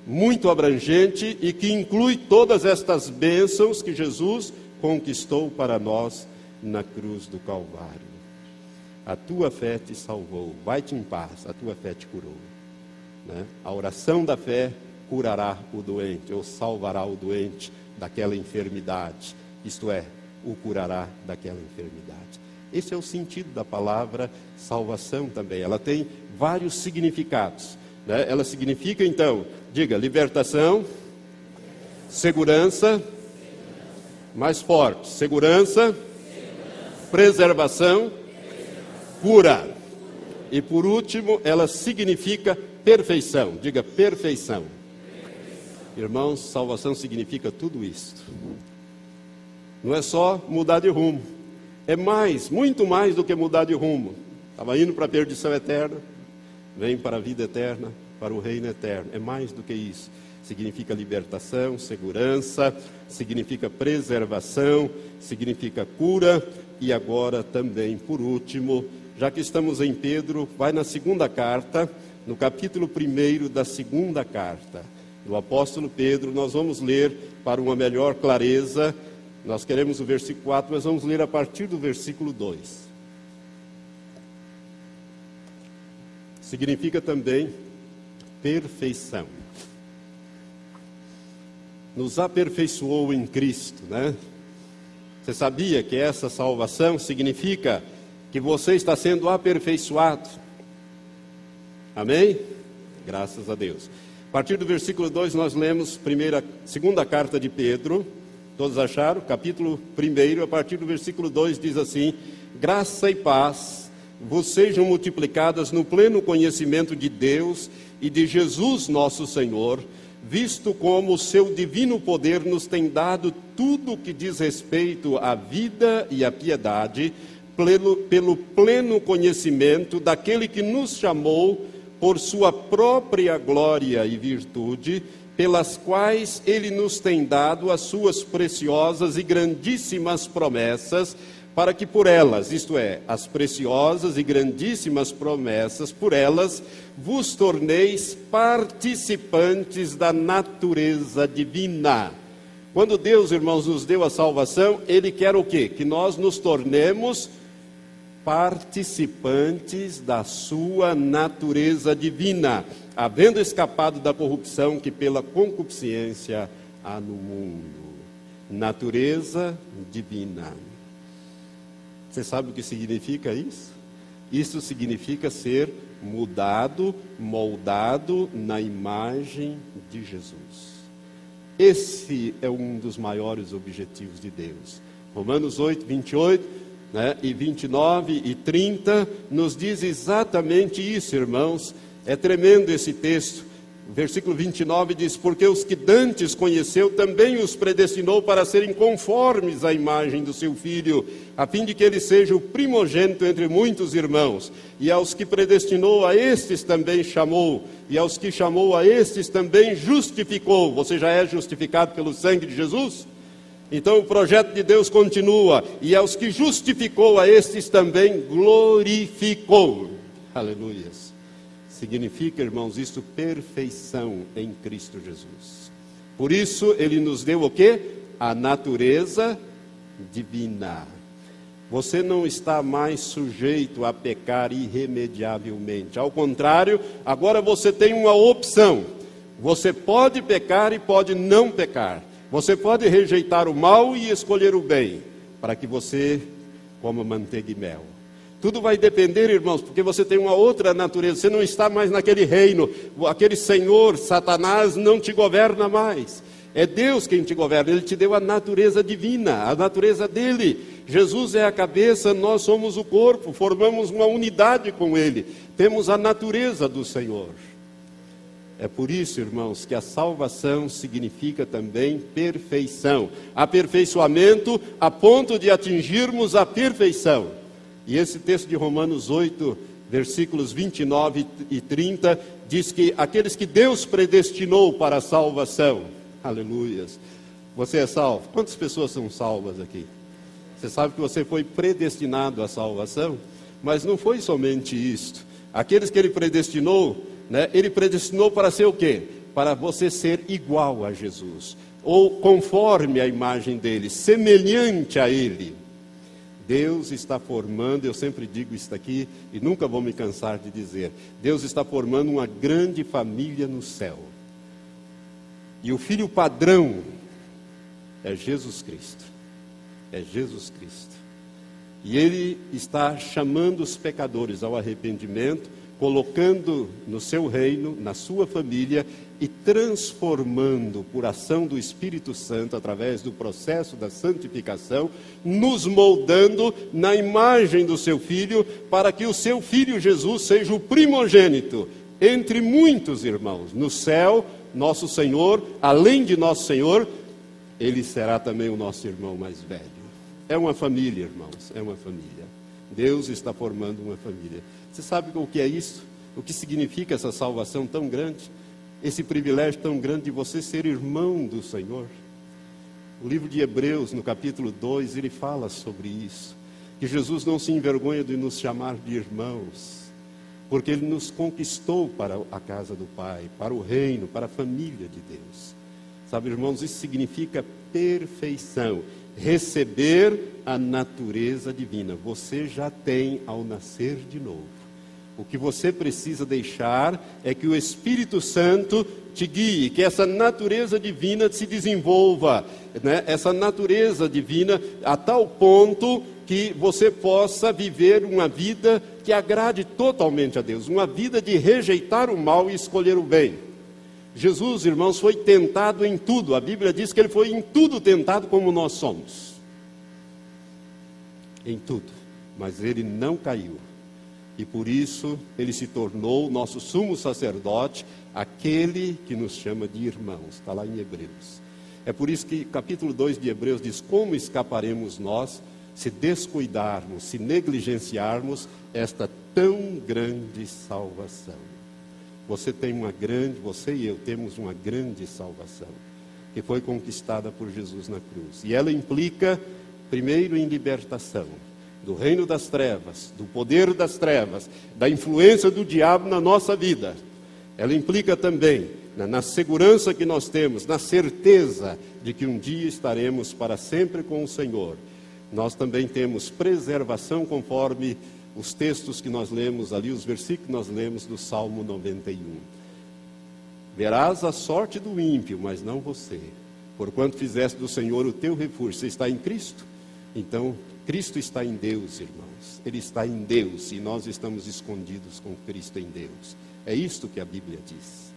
Speaker 2: muito abrangente e que inclui todas estas bênçãos que Jesus conquistou para nós na cruz do Calvário. A tua fé te salvou, vai-te em paz, a tua fé te curou. Né? A oração da fé curará o doente, ou salvará o doente daquela enfermidade, isto é, o curará daquela enfermidade. Esse é o sentido da palavra salvação também. Ela tem vários significados. Né? Ela significa, então, diga, libertação, segurança, mais forte. Segurança. Preservação, cura. E por último, ela significa perfeição. Diga perfeição. Irmãos, salvação significa tudo isso. Não é só mudar de rumo. É mais, muito mais do que mudar de rumo. Estava indo para a perdição eterna, vem para a vida eterna, para o reino eterno. É mais do que isso significa libertação, segurança, significa preservação, significa cura e agora também, por último, já que estamos em Pedro, vai na segunda carta, no capítulo 1 da segunda carta do apóstolo Pedro, nós vamos ler para uma melhor clareza. Nós queremos o versículo 4, mas vamos ler a partir do versículo 2. Significa também perfeição nos aperfeiçoou em Cristo, né? Você sabia que essa salvação significa que você está sendo aperfeiçoado? Amém? Graças a Deus. A partir do versículo 2 nós lemos primeira, segunda carta de Pedro. Todos acharam? Capítulo 1, a partir do versículo 2 diz assim: Graça e paz vos sejam multiplicadas no pleno conhecimento de Deus e de Jesus nosso Senhor visto como o seu divino poder nos tem dado tudo o que diz respeito à vida e à piedade, pelo, pelo pleno conhecimento daquele que nos chamou por sua própria glória e virtude, pelas quais ele nos tem dado as suas preciosas e grandíssimas promessas para que por elas, isto é, as preciosas e grandíssimas promessas, por elas vos torneis participantes da natureza divina. Quando Deus, irmãos, nos deu a salvação, Ele quer o quê? Que nós nos tornemos participantes da Sua natureza divina, havendo escapado da corrupção que pela concupiscência há no mundo. Natureza divina. Você sabe o que significa isso? Isso significa ser mudado, moldado na imagem de Jesus. Esse é um dos maiores objetivos de Deus. Romanos 8, 28 né, e 29 e 30 nos diz exatamente isso, irmãos. É tremendo esse texto. O versículo 29 diz: Porque os que dantes conheceu também os predestinou para serem conformes à imagem do seu filho, a fim de que ele seja o primogênito entre muitos irmãos. E aos que predestinou, a estes também chamou, e aos que chamou, a estes também justificou. Você já é justificado pelo sangue de Jesus? Então o projeto de Deus continua, e aos que justificou, a estes também glorificou. Aleluias. Significa, irmãos, isso perfeição em Cristo Jesus. Por isso ele nos deu o que? A natureza divina. Você não está mais sujeito a pecar irremediavelmente. Ao contrário, agora você tem uma opção. Você pode pecar e pode não pecar. Você pode rejeitar o mal e escolher o bem, para que você coma manteiga e mel. Tudo vai depender, irmãos, porque você tem uma outra natureza. Você não está mais naquele reino. Aquele senhor, Satanás, não te governa mais. É Deus quem te governa. Ele te deu a natureza divina, a natureza dele. Jesus é a cabeça, nós somos o corpo, formamos uma unidade com ele. Temos a natureza do Senhor. É por isso, irmãos, que a salvação significa também perfeição. Aperfeiçoamento a ponto de atingirmos a perfeição. E esse texto de Romanos 8, versículos 29 e 30, diz que aqueles que Deus predestinou para a salvação, aleluias. Você é salvo? Quantas pessoas são salvas aqui? Você sabe que você foi predestinado à salvação? Mas não foi somente isto. Aqueles que ele predestinou, né, ele predestinou para ser o quê? Para você ser igual a Jesus, ou conforme a imagem dele, semelhante a ele. Deus está formando, eu sempre digo isso aqui e nunca vou me cansar de dizer: Deus está formando uma grande família no céu. E o filho padrão é Jesus Cristo. É Jesus Cristo. E ele está chamando os pecadores ao arrependimento, colocando no seu reino, na sua família e transformando por ação do Espírito Santo, através do processo da santificação, nos moldando na imagem do seu filho, para que o seu filho Jesus seja o primogênito entre muitos irmãos. No céu, nosso Senhor, além de nosso Senhor, ele será também o nosso irmão mais velho. É uma família, irmãos, é uma família. Deus está formando uma família. Você sabe o que é isso? O que significa essa salvação tão grande? esse privilégio tão grande de você ser irmão do Senhor. O livro de Hebreus, no capítulo 2, ele fala sobre isso. Que Jesus não se envergonha de nos chamar de irmãos, porque ele nos conquistou para a casa do Pai, para o reino, para a família de Deus. Sabe, irmãos, isso significa perfeição, receber a natureza divina. Você já tem ao nascer de novo. O que você precisa deixar é que o Espírito Santo te guie, que essa natureza divina se desenvolva, né? essa natureza divina a tal ponto que você possa viver uma vida que agrade totalmente a Deus, uma vida de rejeitar o mal e escolher o bem. Jesus, irmãos, foi tentado em tudo, a Bíblia diz que ele foi em tudo tentado como nós somos. Em tudo, mas ele não caiu e por isso ele se tornou nosso sumo sacerdote, aquele que nos chama de irmãos. Está lá em Hebreus. É por isso que capítulo 2 de Hebreus diz: Como escaparemos nós se descuidarmos, se negligenciarmos esta tão grande salvação? Você tem uma grande, você e eu temos uma grande salvação, que foi conquistada por Jesus na cruz. E ela implica, primeiro, em libertação do reino das trevas, do poder das trevas, da influência do diabo na nossa vida. Ela implica também na, na, segurança que nós temos, na certeza de que um dia estaremos para sempre com o Senhor. Nós também temos preservação conforme os textos que nós lemos ali, os versículos que nós lemos do Salmo 91. Verás a sorte do ímpio, mas não você. Porquanto fizeste do Senhor o teu refúgio, você está em Cristo. Então, Cristo está em Deus, irmãos. Ele está em Deus e nós estamos escondidos com Cristo em Deus. É isto que a Bíblia diz.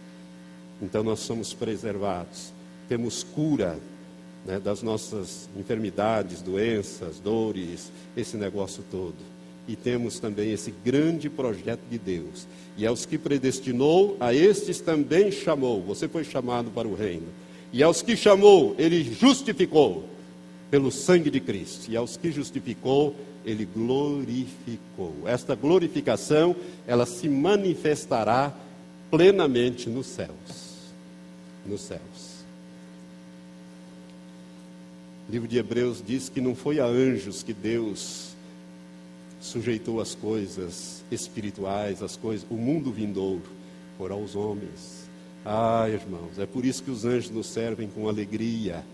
Speaker 2: Então nós somos preservados, temos cura, né, das nossas enfermidades, doenças, dores, esse negócio todo. E temos também esse grande projeto de Deus. E aos que predestinou, a estes também chamou. Você foi chamado para o reino. E aos que chamou, ele justificou pelo sangue de Cristo. E aos que justificou, ele glorificou. Esta glorificação, ela se manifestará plenamente nos céus. Nos céus. O livro de Hebreus diz que não foi a anjos que Deus sujeitou as coisas espirituais, as coisas, o mundo vindouro, por aos homens. Ah, irmãos, é por isso que os anjos nos servem com alegria.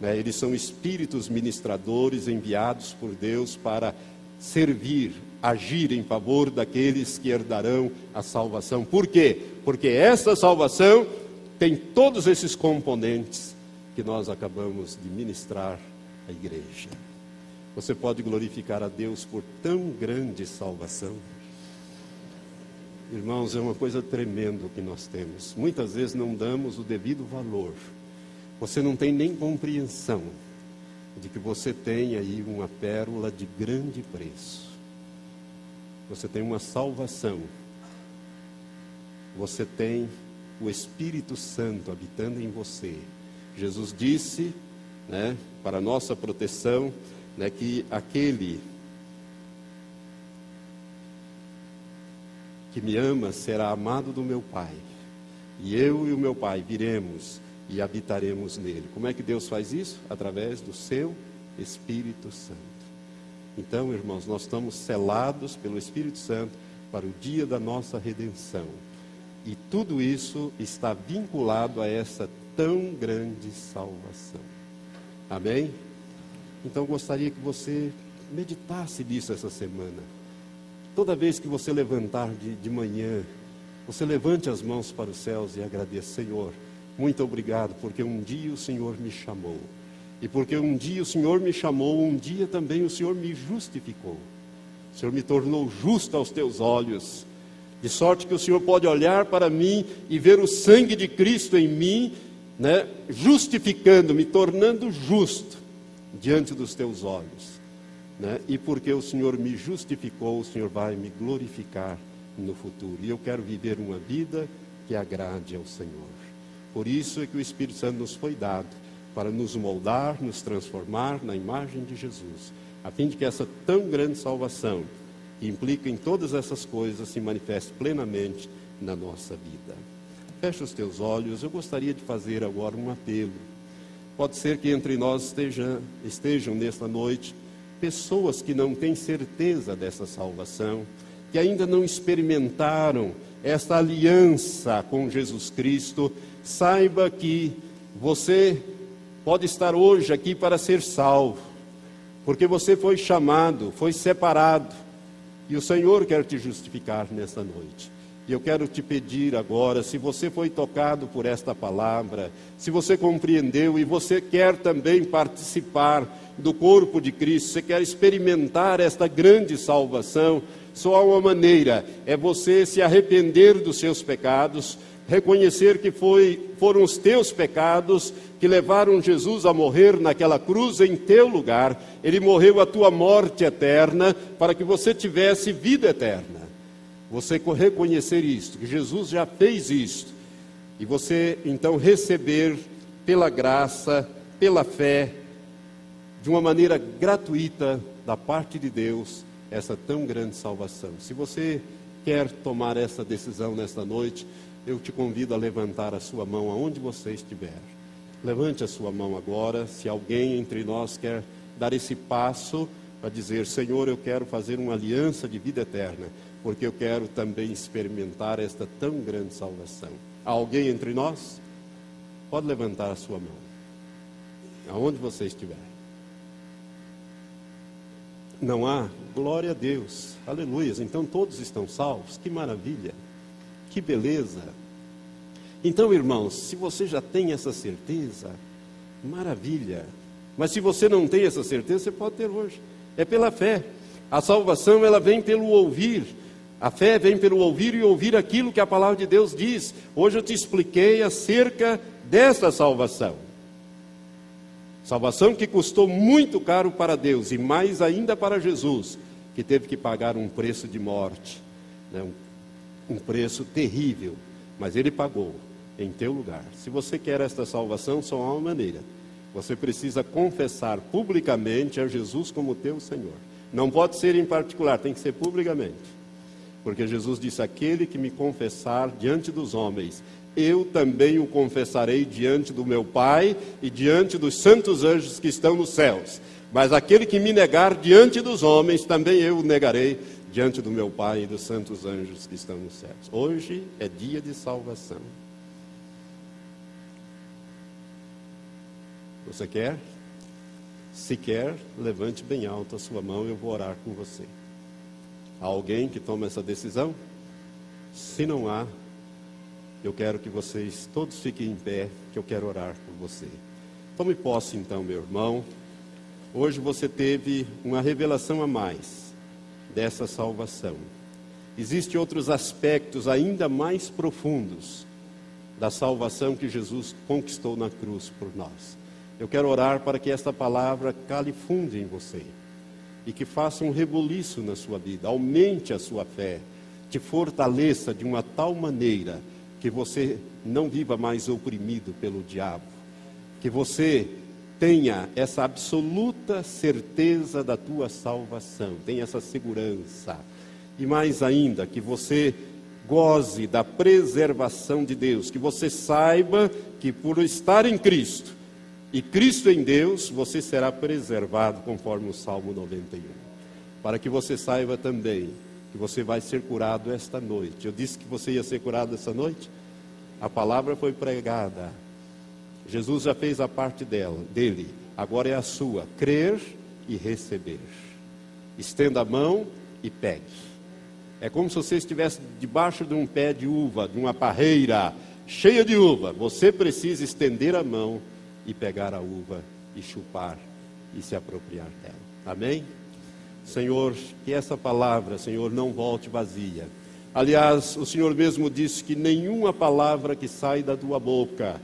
Speaker 2: Né? Eles são espíritos ministradores enviados por Deus para servir, agir em favor daqueles que herdarão a salvação. Por quê? Porque essa salvação tem todos esses componentes que nós acabamos de ministrar à igreja. Você pode glorificar a Deus por tão grande salvação. Irmãos, é uma coisa tremenda que nós temos. Muitas vezes não damos o devido valor. Você não tem nem compreensão de que você tem aí uma pérola de grande preço. Você tem uma salvação. Você tem o Espírito Santo habitando em você. Jesus disse, né, para nossa proteção, né, que aquele que me ama será amado do meu Pai. E eu e o meu Pai viremos e habitaremos nele. Como é que Deus faz isso? Através do seu Espírito Santo. Então, irmãos, nós estamos selados pelo Espírito Santo para o dia da nossa redenção. E tudo isso está vinculado a essa tão grande salvação. Amém? Então, gostaria que você meditasse nisso essa semana. Toda vez que você levantar de, de manhã, você levante as mãos para os céus e agradeça, Senhor, muito obrigado, porque um dia o Senhor me chamou. E porque um dia o Senhor me chamou, um dia também o Senhor me justificou. O Senhor me tornou justo aos teus olhos. De sorte que o Senhor pode olhar para mim e ver o sangue de Cristo em mim, né, justificando-me, tornando justo diante dos teus olhos. Né? E porque o Senhor me justificou, o Senhor vai me glorificar no futuro. E eu quero viver uma vida que agrade ao Senhor. Por isso é que o Espírito Santo nos foi dado para nos moldar, nos transformar na imagem de Jesus, a fim de que essa tão grande salvação, que implica em todas essas coisas, se manifeste plenamente na nossa vida. Feche os teus olhos, eu gostaria de fazer agora um apelo. Pode ser que entre nós esteja, estejam nesta noite pessoas que não têm certeza dessa salvação, que ainda não experimentaram esta aliança com Jesus Cristo saiba que você pode estar hoje aqui para ser salvo, porque você foi chamado, foi separado, e o Senhor quer te justificar nesta noite. E eu quero te pedir agora, se você foi tocado por esta palavra, se você compreendeu e você quer também participar do corpo de Cristo, você quer experimentar esta grande salvação, só há uma maneira, é você se arrepender dos seus pecados, reconhecer que foi, foram os teus pecados que levaram Jesus a morrer naquela cruz em teu lugar. Ele morreu a tua morte eterna para que você tivesse vida eterna. Você reconhecer isto, que Jesus já fez isto, e você então receber pela graça, pela fé, de uma maneira gratuita da parte de Deus, essa tão grande salvação. Se você quer tomar essa decisão nesta noite, eu te convido a levantar a sua mão aonde você estiver. Levante a sua mão agora, se alguém entre nós quer dar esse passo para dizer: Senhor, eu quero fazer uma aliança de vida eterna, porque eu quero também experimentar esta tão grande salvação. Há alguém entre nós? Pode levantar a sua mão, aonde você estiver. Não há? Glória a Deus, aleluia. Então todos estão salvos, que maravilha. Que beleza! Então, irmãos, se você já tem essa certeza, maravilha. Mas se você não tem essa certeza, você pode ter hoje. É pela fé. A salvação ela vem pelo ouvir. A fé vem pelo ouvir e ouvir aquilo que a palavra de Deus diz. Hoje eu te expliquei acerca dessa salvação. Salvação que custou muito caro para Deus e mais ainda para Jesus, que teve que pagar um preço de morte, né? um, um preço terrível, mas ele pagou em teu lugar. Se você quer esta salvação, só há uma maneira. Você precisa confessar publicamente a Jesus como teu Senhor. Não pode ser em particular, tem que ser publicamente. Porque Jesus disse: Aquele que me confessar diante dos homens, eu também o confessarei diante do meu Pai e diante dos santos anjos que estão nos céus. Mas aquele que me negar diante dos homens, também eu o negarei diante do meu Pai e dos santos anjos que estão nos céus. Hoje é dia de salvação. Você quer? Se quer, levante bem alto a sua mão, eu vou orar com você. Há alguém que toma essa decisão? Se não há, eu quero que vocês todos fiquem em pé, que eu quero orar por você. Tome posse então, meu irmão. Hoje você teve uma revelação a mais dessa salvação. Existem outros aspectos ainda mais profundos da salvação que Jesus conquistou na cruz por nós. Eu quero orar para que esta palavra cale fundo em você e que faça um rebuliço na sua vida, aumente a sua fé, te fortaleça de uma tal maneira que você não viva mais oprimido pelo diabo, que você tenha essa absoluta certeza da tua salvação, tenha essa segurança, e mais ainda, que você goze da preservação de Deus, que você saiba que por estar em Cristo, e Cristo em Deus, você será preservado, conforme o Salmo 91. Para que você saiba também que você vai ser curado esta noite. Eu disse que você ia ser curado esta noite? A palavra foi pregada. Jesus já fez a parte dela, dele. Agora é a sua. Crer e receber. Estenda a mão e pegue. É como se você estivesse debaixo de um pé de uva, de uma parreira cheia de uva. Você precisa estender a mão e pegar a uva e chupar e se apropriar dela. Amém? Senhor, que essa palavra, Senhor, não volte vazia. Aliás, o Senhor mesmo disse que nenhuma palavra que sai da tua boca,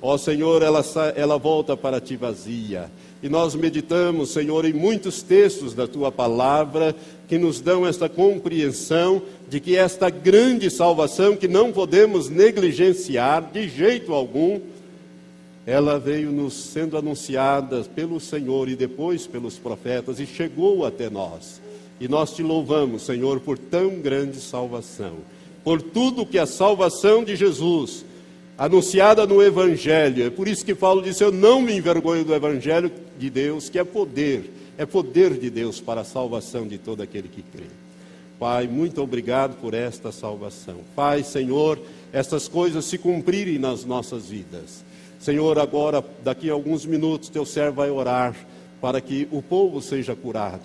Speaker 2: ó Senhor, ela, ela volta para ti vazia. E nós meditamos, Senhor, em muitos textos da tua palavra que nos dão esta compreensão de que esta grande salvação que não podemos negligenciar de jeito algum, ela veio nos sendo anunciada pelo Senhor e depois pelos profetas e chegou até nós. E nós te louvamos, Senhor, por tão grande salvação, por tudo que a salvação de Jesus, anunciada no Evangelho, é por isso que falo disso, eu não me envergonho do Evangelho de Deus, que é poder, é poder de Deus para a salvação de todo aquele que crê. Pai, muito obrigado por esta salvação. Pai, Senhor, estas coisas se cumprirem nas nossas vidas. Senhor, agora, daqui a alguns minutos, teu servo vai orar para que o povo seja curado.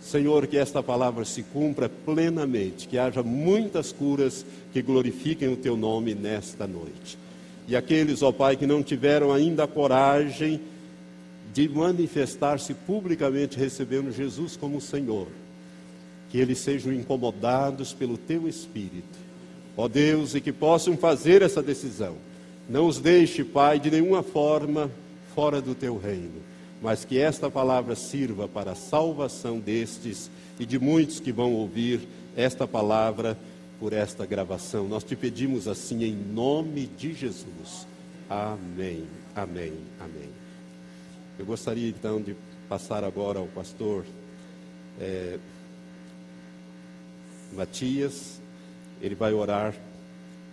Speaker 2: Senhor, que esta palavra se cumpra plenamente, que haja muitas curas que glorifiquem o teu nome nesta noite. E aqueles, ó Pai, que não tiveram ainda a coragem de manifestar-se publicamente recebendo Jesus como Senhor, que eles sejam incomodados pelo teu Espírito, ó Deus, e que possam fazer essa decisão. Não os deixe, Pai, de nenhuma forma fora do teu reino, mas que esta palavra sirva para a salvação destes e de muitos que vão ouvir esta palavra por esta gravação. Nós te pedimos assim em nome de Jesus. Amém, amém, amém. Eu gostaria então de passar agora ao pastor é, Matias. Ele vai orar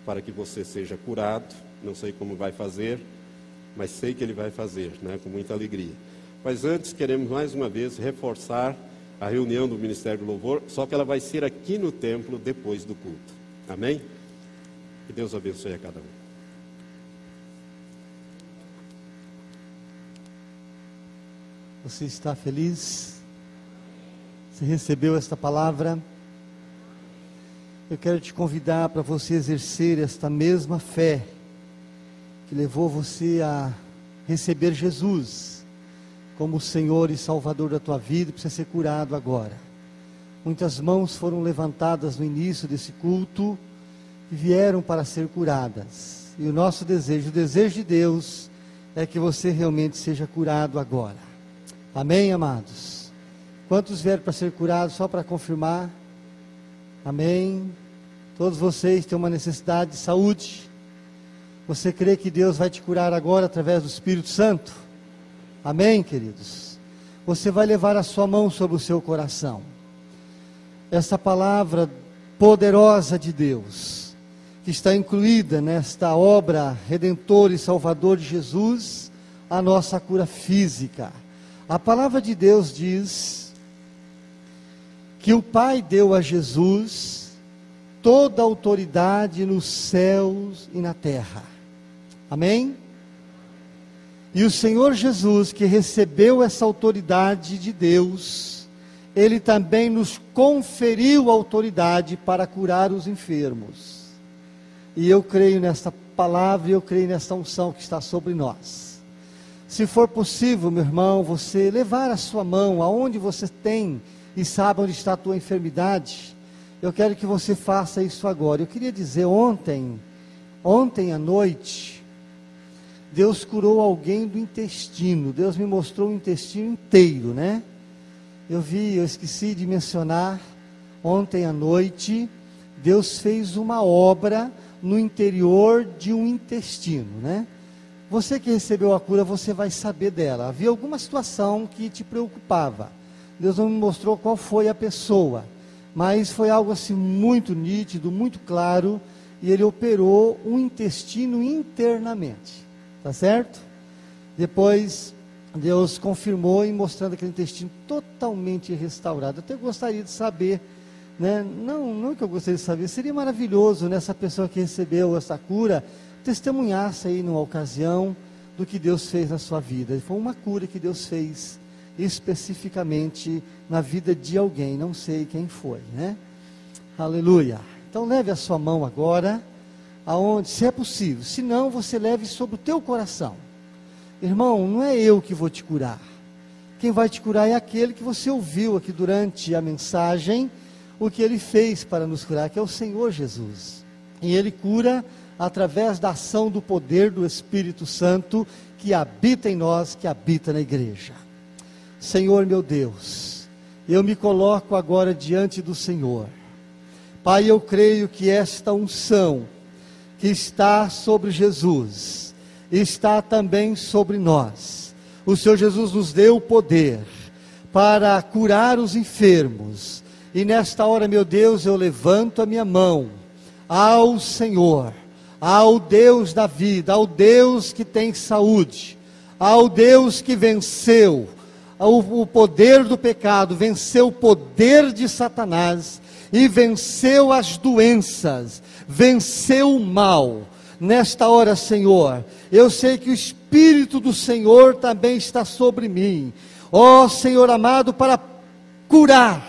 Speaker 2: para que você seja curado não sei como vai fazer, mas sei que ele vai fazer, né, com muita alegria. Mas antes, queremos mais uma vez reforçar a reunião do Ministério do Louvor, só que ela vai ser aqui no templo depois do culto. Amém? Que Deus abençoe a cada um.
Speaker 3: Você está feliz? Você recebeu esta palavra? Eu quero te convidar para você exercer esta mesma fé que levou você a receber Jesus como Senhor e Salvador da tua vida, precisa ser curado agora. Muitas mãos foram levantadas no início desse culto e vieram para ser curadas. E o nosso desejo, o desejo de Deus, é que você realmente seja curado agora. Amém, amados? Quantos vieram para ser curados, só para confirmar? Amém. Todos vocês têm uma necessidade de saúde. Você crê que Deus vai te curar agora através do Espírito Santo? Amém, queridos? Você vai levar a sua mão sobre o seu coração. Essa palavra poderosa de Deus, que está incluída nesta obra redentora e salvador de Jesus, a nossa cura física. A palavra de Deus diz que o Pai deu a Jesus toda a autoridade nos céus e na terra. Amém? E o Senhor Jesus, que recebeu essa autoridade de Deus, ele também nos conferiu autoridade para curar os enfermos. E eu creio nesta palavra eu creio nesta unção que está sobre nós. Se for possível, meu irmão, você levar a sua mão aonde você tem e sabe onde está a tua enfermidade, eu quero que você faça isso agora. Eu queria dizer, ontem, ontem à noite, Deus curou alguém do intestino. Deus me mostrou o intestino inteiro, né? Eu vi, eu esqueci de mencionar, ontem à noite, Deus fez uma obra no interior de um intestino, né? Você que recebeu a cura, você vai saber dela. Havia alguma situação que te preocupava. Deus não me mostrou qual foi a pessoa, mas foi algo assim muito nítido, muito claro, e ele operou um intestino internamente. Tá certo? Depois Deus confirmou e mostrando aquele intestino totalmente restaurado. Eu até gostaria de saber, né? não, não que eu gostaria de saber, seria maravilhoso nessa pessoa que recebeu essa cura testemunhasse aí numa ocasião do que Deus fez na sua vida. Foi uma cura que Deus fez especificamente na vida de alguém, não sei quem foi, né? Aleluia. Então leve a sua mão agora aonde, se é possível. Se não, você leve sobre o teu coração Irmão, não é eu que vou te curar. Quem vai te curar é aquele que você ouviu aqui durante a mensagem, o que ele fez para nos curar, que é o Senhor Jesus. E ele cura através da ação do poder do Espírito Santo que habita em nós, que habita na igreja. Senhor meu Deus, eu me coloco agora diante do Senhor. Pai, eu creio que esta unção que está sobre Jesus, está também sobre nós. O Senhor Jesus nos deu o poder para curar os enfermos. E nesta hora, meu Deus, eu levanto a minha mão ao Senhor, ao Deus da vida, ao Deus que tem saúde, ao Deus que venceu o poder do pecado, venceu o poder de Satanás e venceu as doenças, venceu o mal nesta hora, Senhor. Eu sei que o Espírito do Senhor também está sobre mim. Ó oh, Senhor amado, para curar,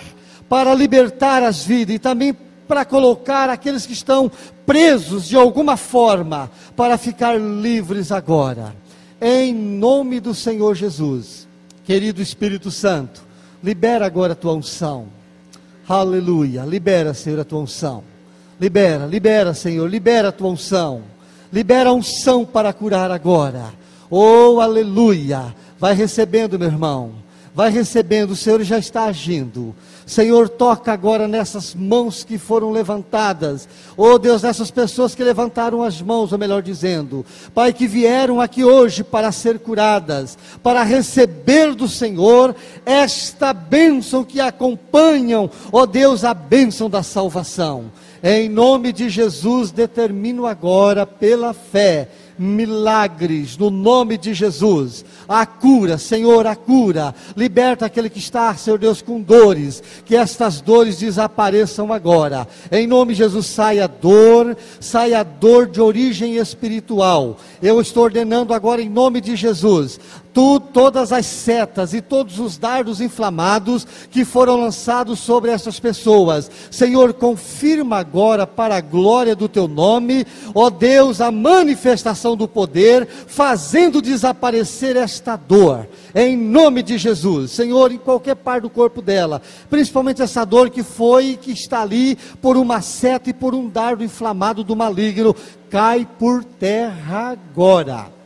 Speaker 3: para libertar as vidas e também para colocar aqueles que estão presos de alguma forma, para ficar livres agora. Em nome do Senhor Jesus. Querido Espírito Santo, libera agora a tua unção. Aleluia. Libera, Senhor, a tua unção. Libera, libera, Senhor, libera a tua unção. Libera unção para curar agora. Oh, aleluia. Vai recebendo, meu irmão. Vai recebendo, o Senhor já está agindo. Senhor, toca agora nessas mãos que foram levantadas. Oh Deus, nessas pessoas que levantaram as mãos, ou melhor dizendo, Pai, que vieram aqui hoje para ser curadas, para receber do Senhor esta bênção que acompanham, oh Deus, a bênção da salvação. Em nome de Jesus, determino agora, pela fé, milagres no nome de Jesus. A cura, Senhor, a cura. Liberta aquele que está, Senhor Deus, com dores. Que estas dores desapareçam agora. Em nome de Jesus, saia dor, saia dor de origem espiritual. Eu estou ordenando agora em nome de Jesus tu, todas as setas e todos os dardos inflamados que foram lançados sobre essas pessoas. Senhor, confirma agora para a glória do teu nome, ó Deus, a manifestação do poder, fazendo desaparecer esta dor. Em nome de Jesus, Senhor, em qualquer parte do corpo dela, principalmente essa dor que foi e que está ali por uma seta e por um dardo inflamado do maligno, cai por terra agora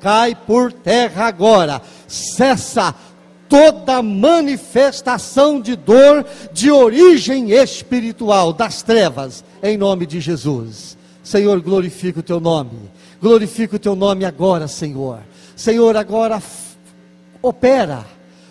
Speaker 3: cai por terra agora. Cessa toda manifestação de dor de origem espiritual das trevas, em nome de Jesus. Senhor, glorifica o teu nome. Glorifica o teu nome agora, Senhor. Senhor, agora opera.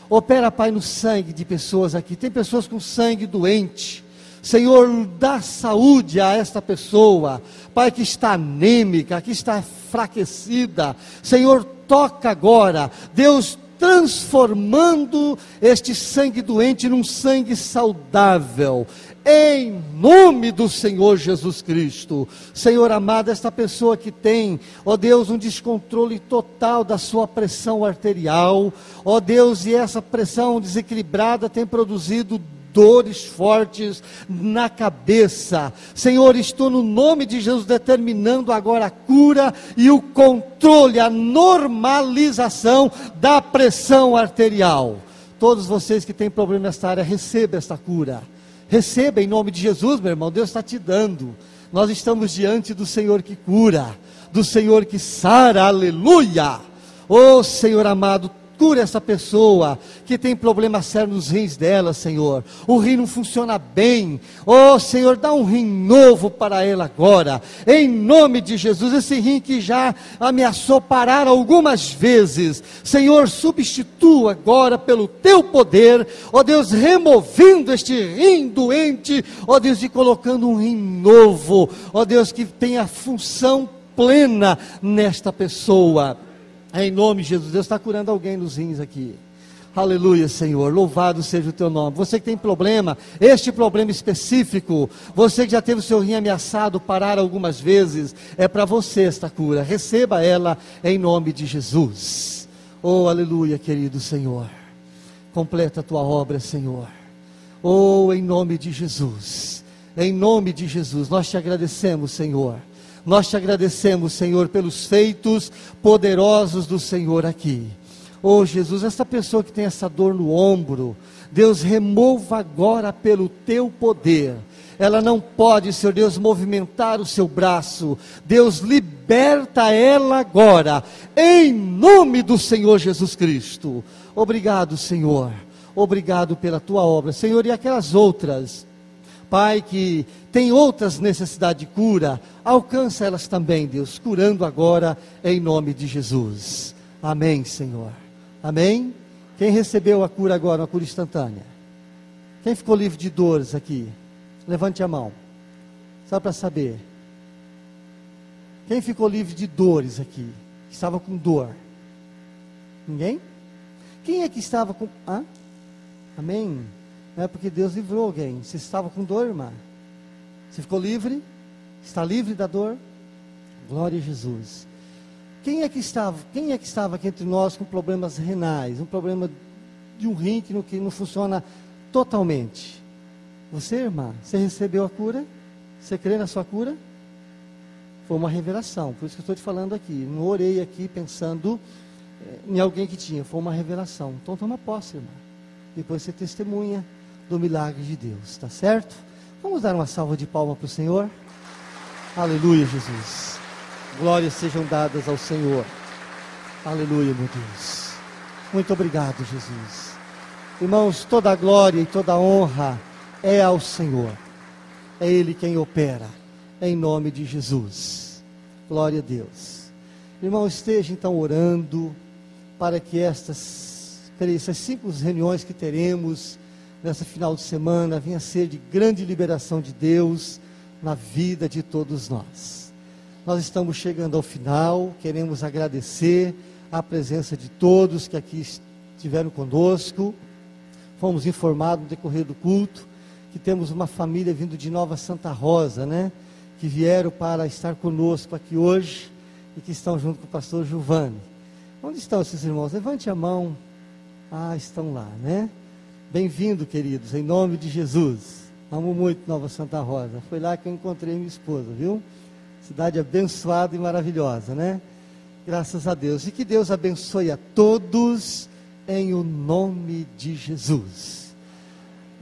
Speaker 3: Opera, Pai, no sangue de pessoas aqui. Tem pessoas com sangue doente. Senhor, dá saúde a esta pessoa, Pai, que está anêmica, que está enfraquecida. Senhor, toca agora. Deus, transformando este sangue doente num sangue saudável, em nome do Senhor Jesus Cristo. Senhor amado, esta pessoa que tem, ó Deus, um descontrole total da sua pressão arterial, ó Deus, e essa pressão desequilibrada tem produzido dores fortes na cabeça. Senhor, estou no nome de Jesus determinando agora a cura e o controle, a normalização da pressão arterial. Todos vocês que têm problema nesta área, receba esta cura. Receba em nome de Jesus, meu irmão. Deus está te dando. Nós estamos diante do Senhor que cura, do Senhor que sara, aleluia. Oh Senhor amado, Cura essa pessoa que tem problema sério nos rins dela, Senhor. O rim não funciona bem. Oh, Senhor, dá um rim novo para ela agora. Em nome de Jesus, esse rim que já ameaçou parar algumas vezes. Senhor, substitua agora pelo teu poder. Ó oh, Deus, removendo este rim doente. Ó oh, Deus, e colocando um rim novo. Ó oh, Deus, que tenha função plena nesta pessoa. Em nome de Jesus, Deus está curando alguém nos rins aqui. Aleluia, Senhor. Louvado seja o teu nome. Você que tem problema, este problema específico, você que já teve o seu rim ameaçado parar algumas vezes, é para você esta cura. Receba ela em nome de Jesus. Oh, aleluia, querido Senhor. Completa a tua obra, Senhor. Oh, em nome de Jesus. Em nome de Jesus, nós te agradecemos, Senhor nós te agradecemos, Senhor, pelos feitos poderosos do Senhor aqui. Oh Jesus, essa pessoa que tem essa dor no ombro, Deus remova agora pelo teu poder. Ela não pode, Senhor Deus, movimentar o seu braço. Deus liberta ela agora, em nome do Senhor Jesus Cristo. Obrigado, Senhor. Obrigado pela tua obra, Senhor, e aquelas outras Pai, que tem outras necessidades de cura, alcança elas também, Deus, curando agora em nome de Jesus. Amém, Senhor. Amém? Quem recebeu a cura agora, a cura instantânea? Quem ficou livre de dores aqui? Levante a mão. Só para saber. Quem ficou livre de dores aqui? Estava com dor? Ninguém? Quem é que estava com. Hã? Amém? É porque Deus livrou alguém. Você estava com dor, irmã? Você ficou livre? Está livre da dor? Glória a Jesus. Quem é que estava? Quem é que estava aqui entre nós com problemas renais, um problema de um rim que não, que não funciona totalmente? Você, irmã, você recebeu a cura? Você crê na sua cura? Foi uma revelação, por isso que eu estou te falando aqui. Não orei aqui pensando eh, em alguém que tinha, foi uma revelação. Então toma posse, irmã. Depois você testemunha do milagre de Deus, tá certo? Vamos dar uma salva de palma para o Senhor? Aleluia, Jesus. Glórias sejam dadas ao Senhor. Aleluia, meu Deus. Muito obrigado, Jesus. Irmãos, toda a glória e toda a honra é ao Senhor. É Ele quem opera, em nome de Jesus. Glória a Deus. Irmão, esteja então orando para que estas, essas cinco reuniões que teremos nessa final de semana venha ser de grande liberação de Deus na vida de todos nós. Nós estamos chegando ao final, queremos agradecer a presença de todos que aqui estiveram conosco. Fomos informados no decorrer do culto que temos uma família vindo de Nova Santa Rosa, né? Que vieram para estar conosco aqui hoje e que estão junto com o pastor Giovanni. Onde estão esses irmãos? Levante a mão. Ah, estão lá, né? Bem-vindo, queridos, em nome de Jesus. Amo muito Nova Santa Rosa. Foi lá que eu encontrei minha esposa, viu? Cidade abençoada e maravilhosa, né? Graças a Deus. E que Deus abençoe a todos em o nome de Jesus.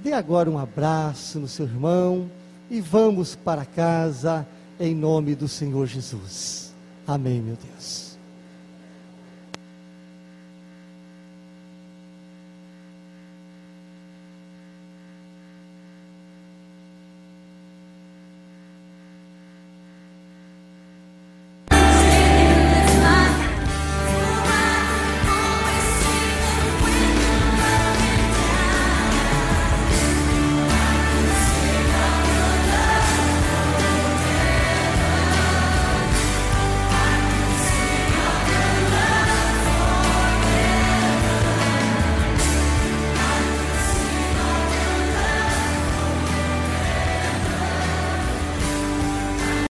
Speaker 3: Dê agora um abraço no seu irmão e vamos para casa em nome do Senhor Jesus. Amém, meu Deus.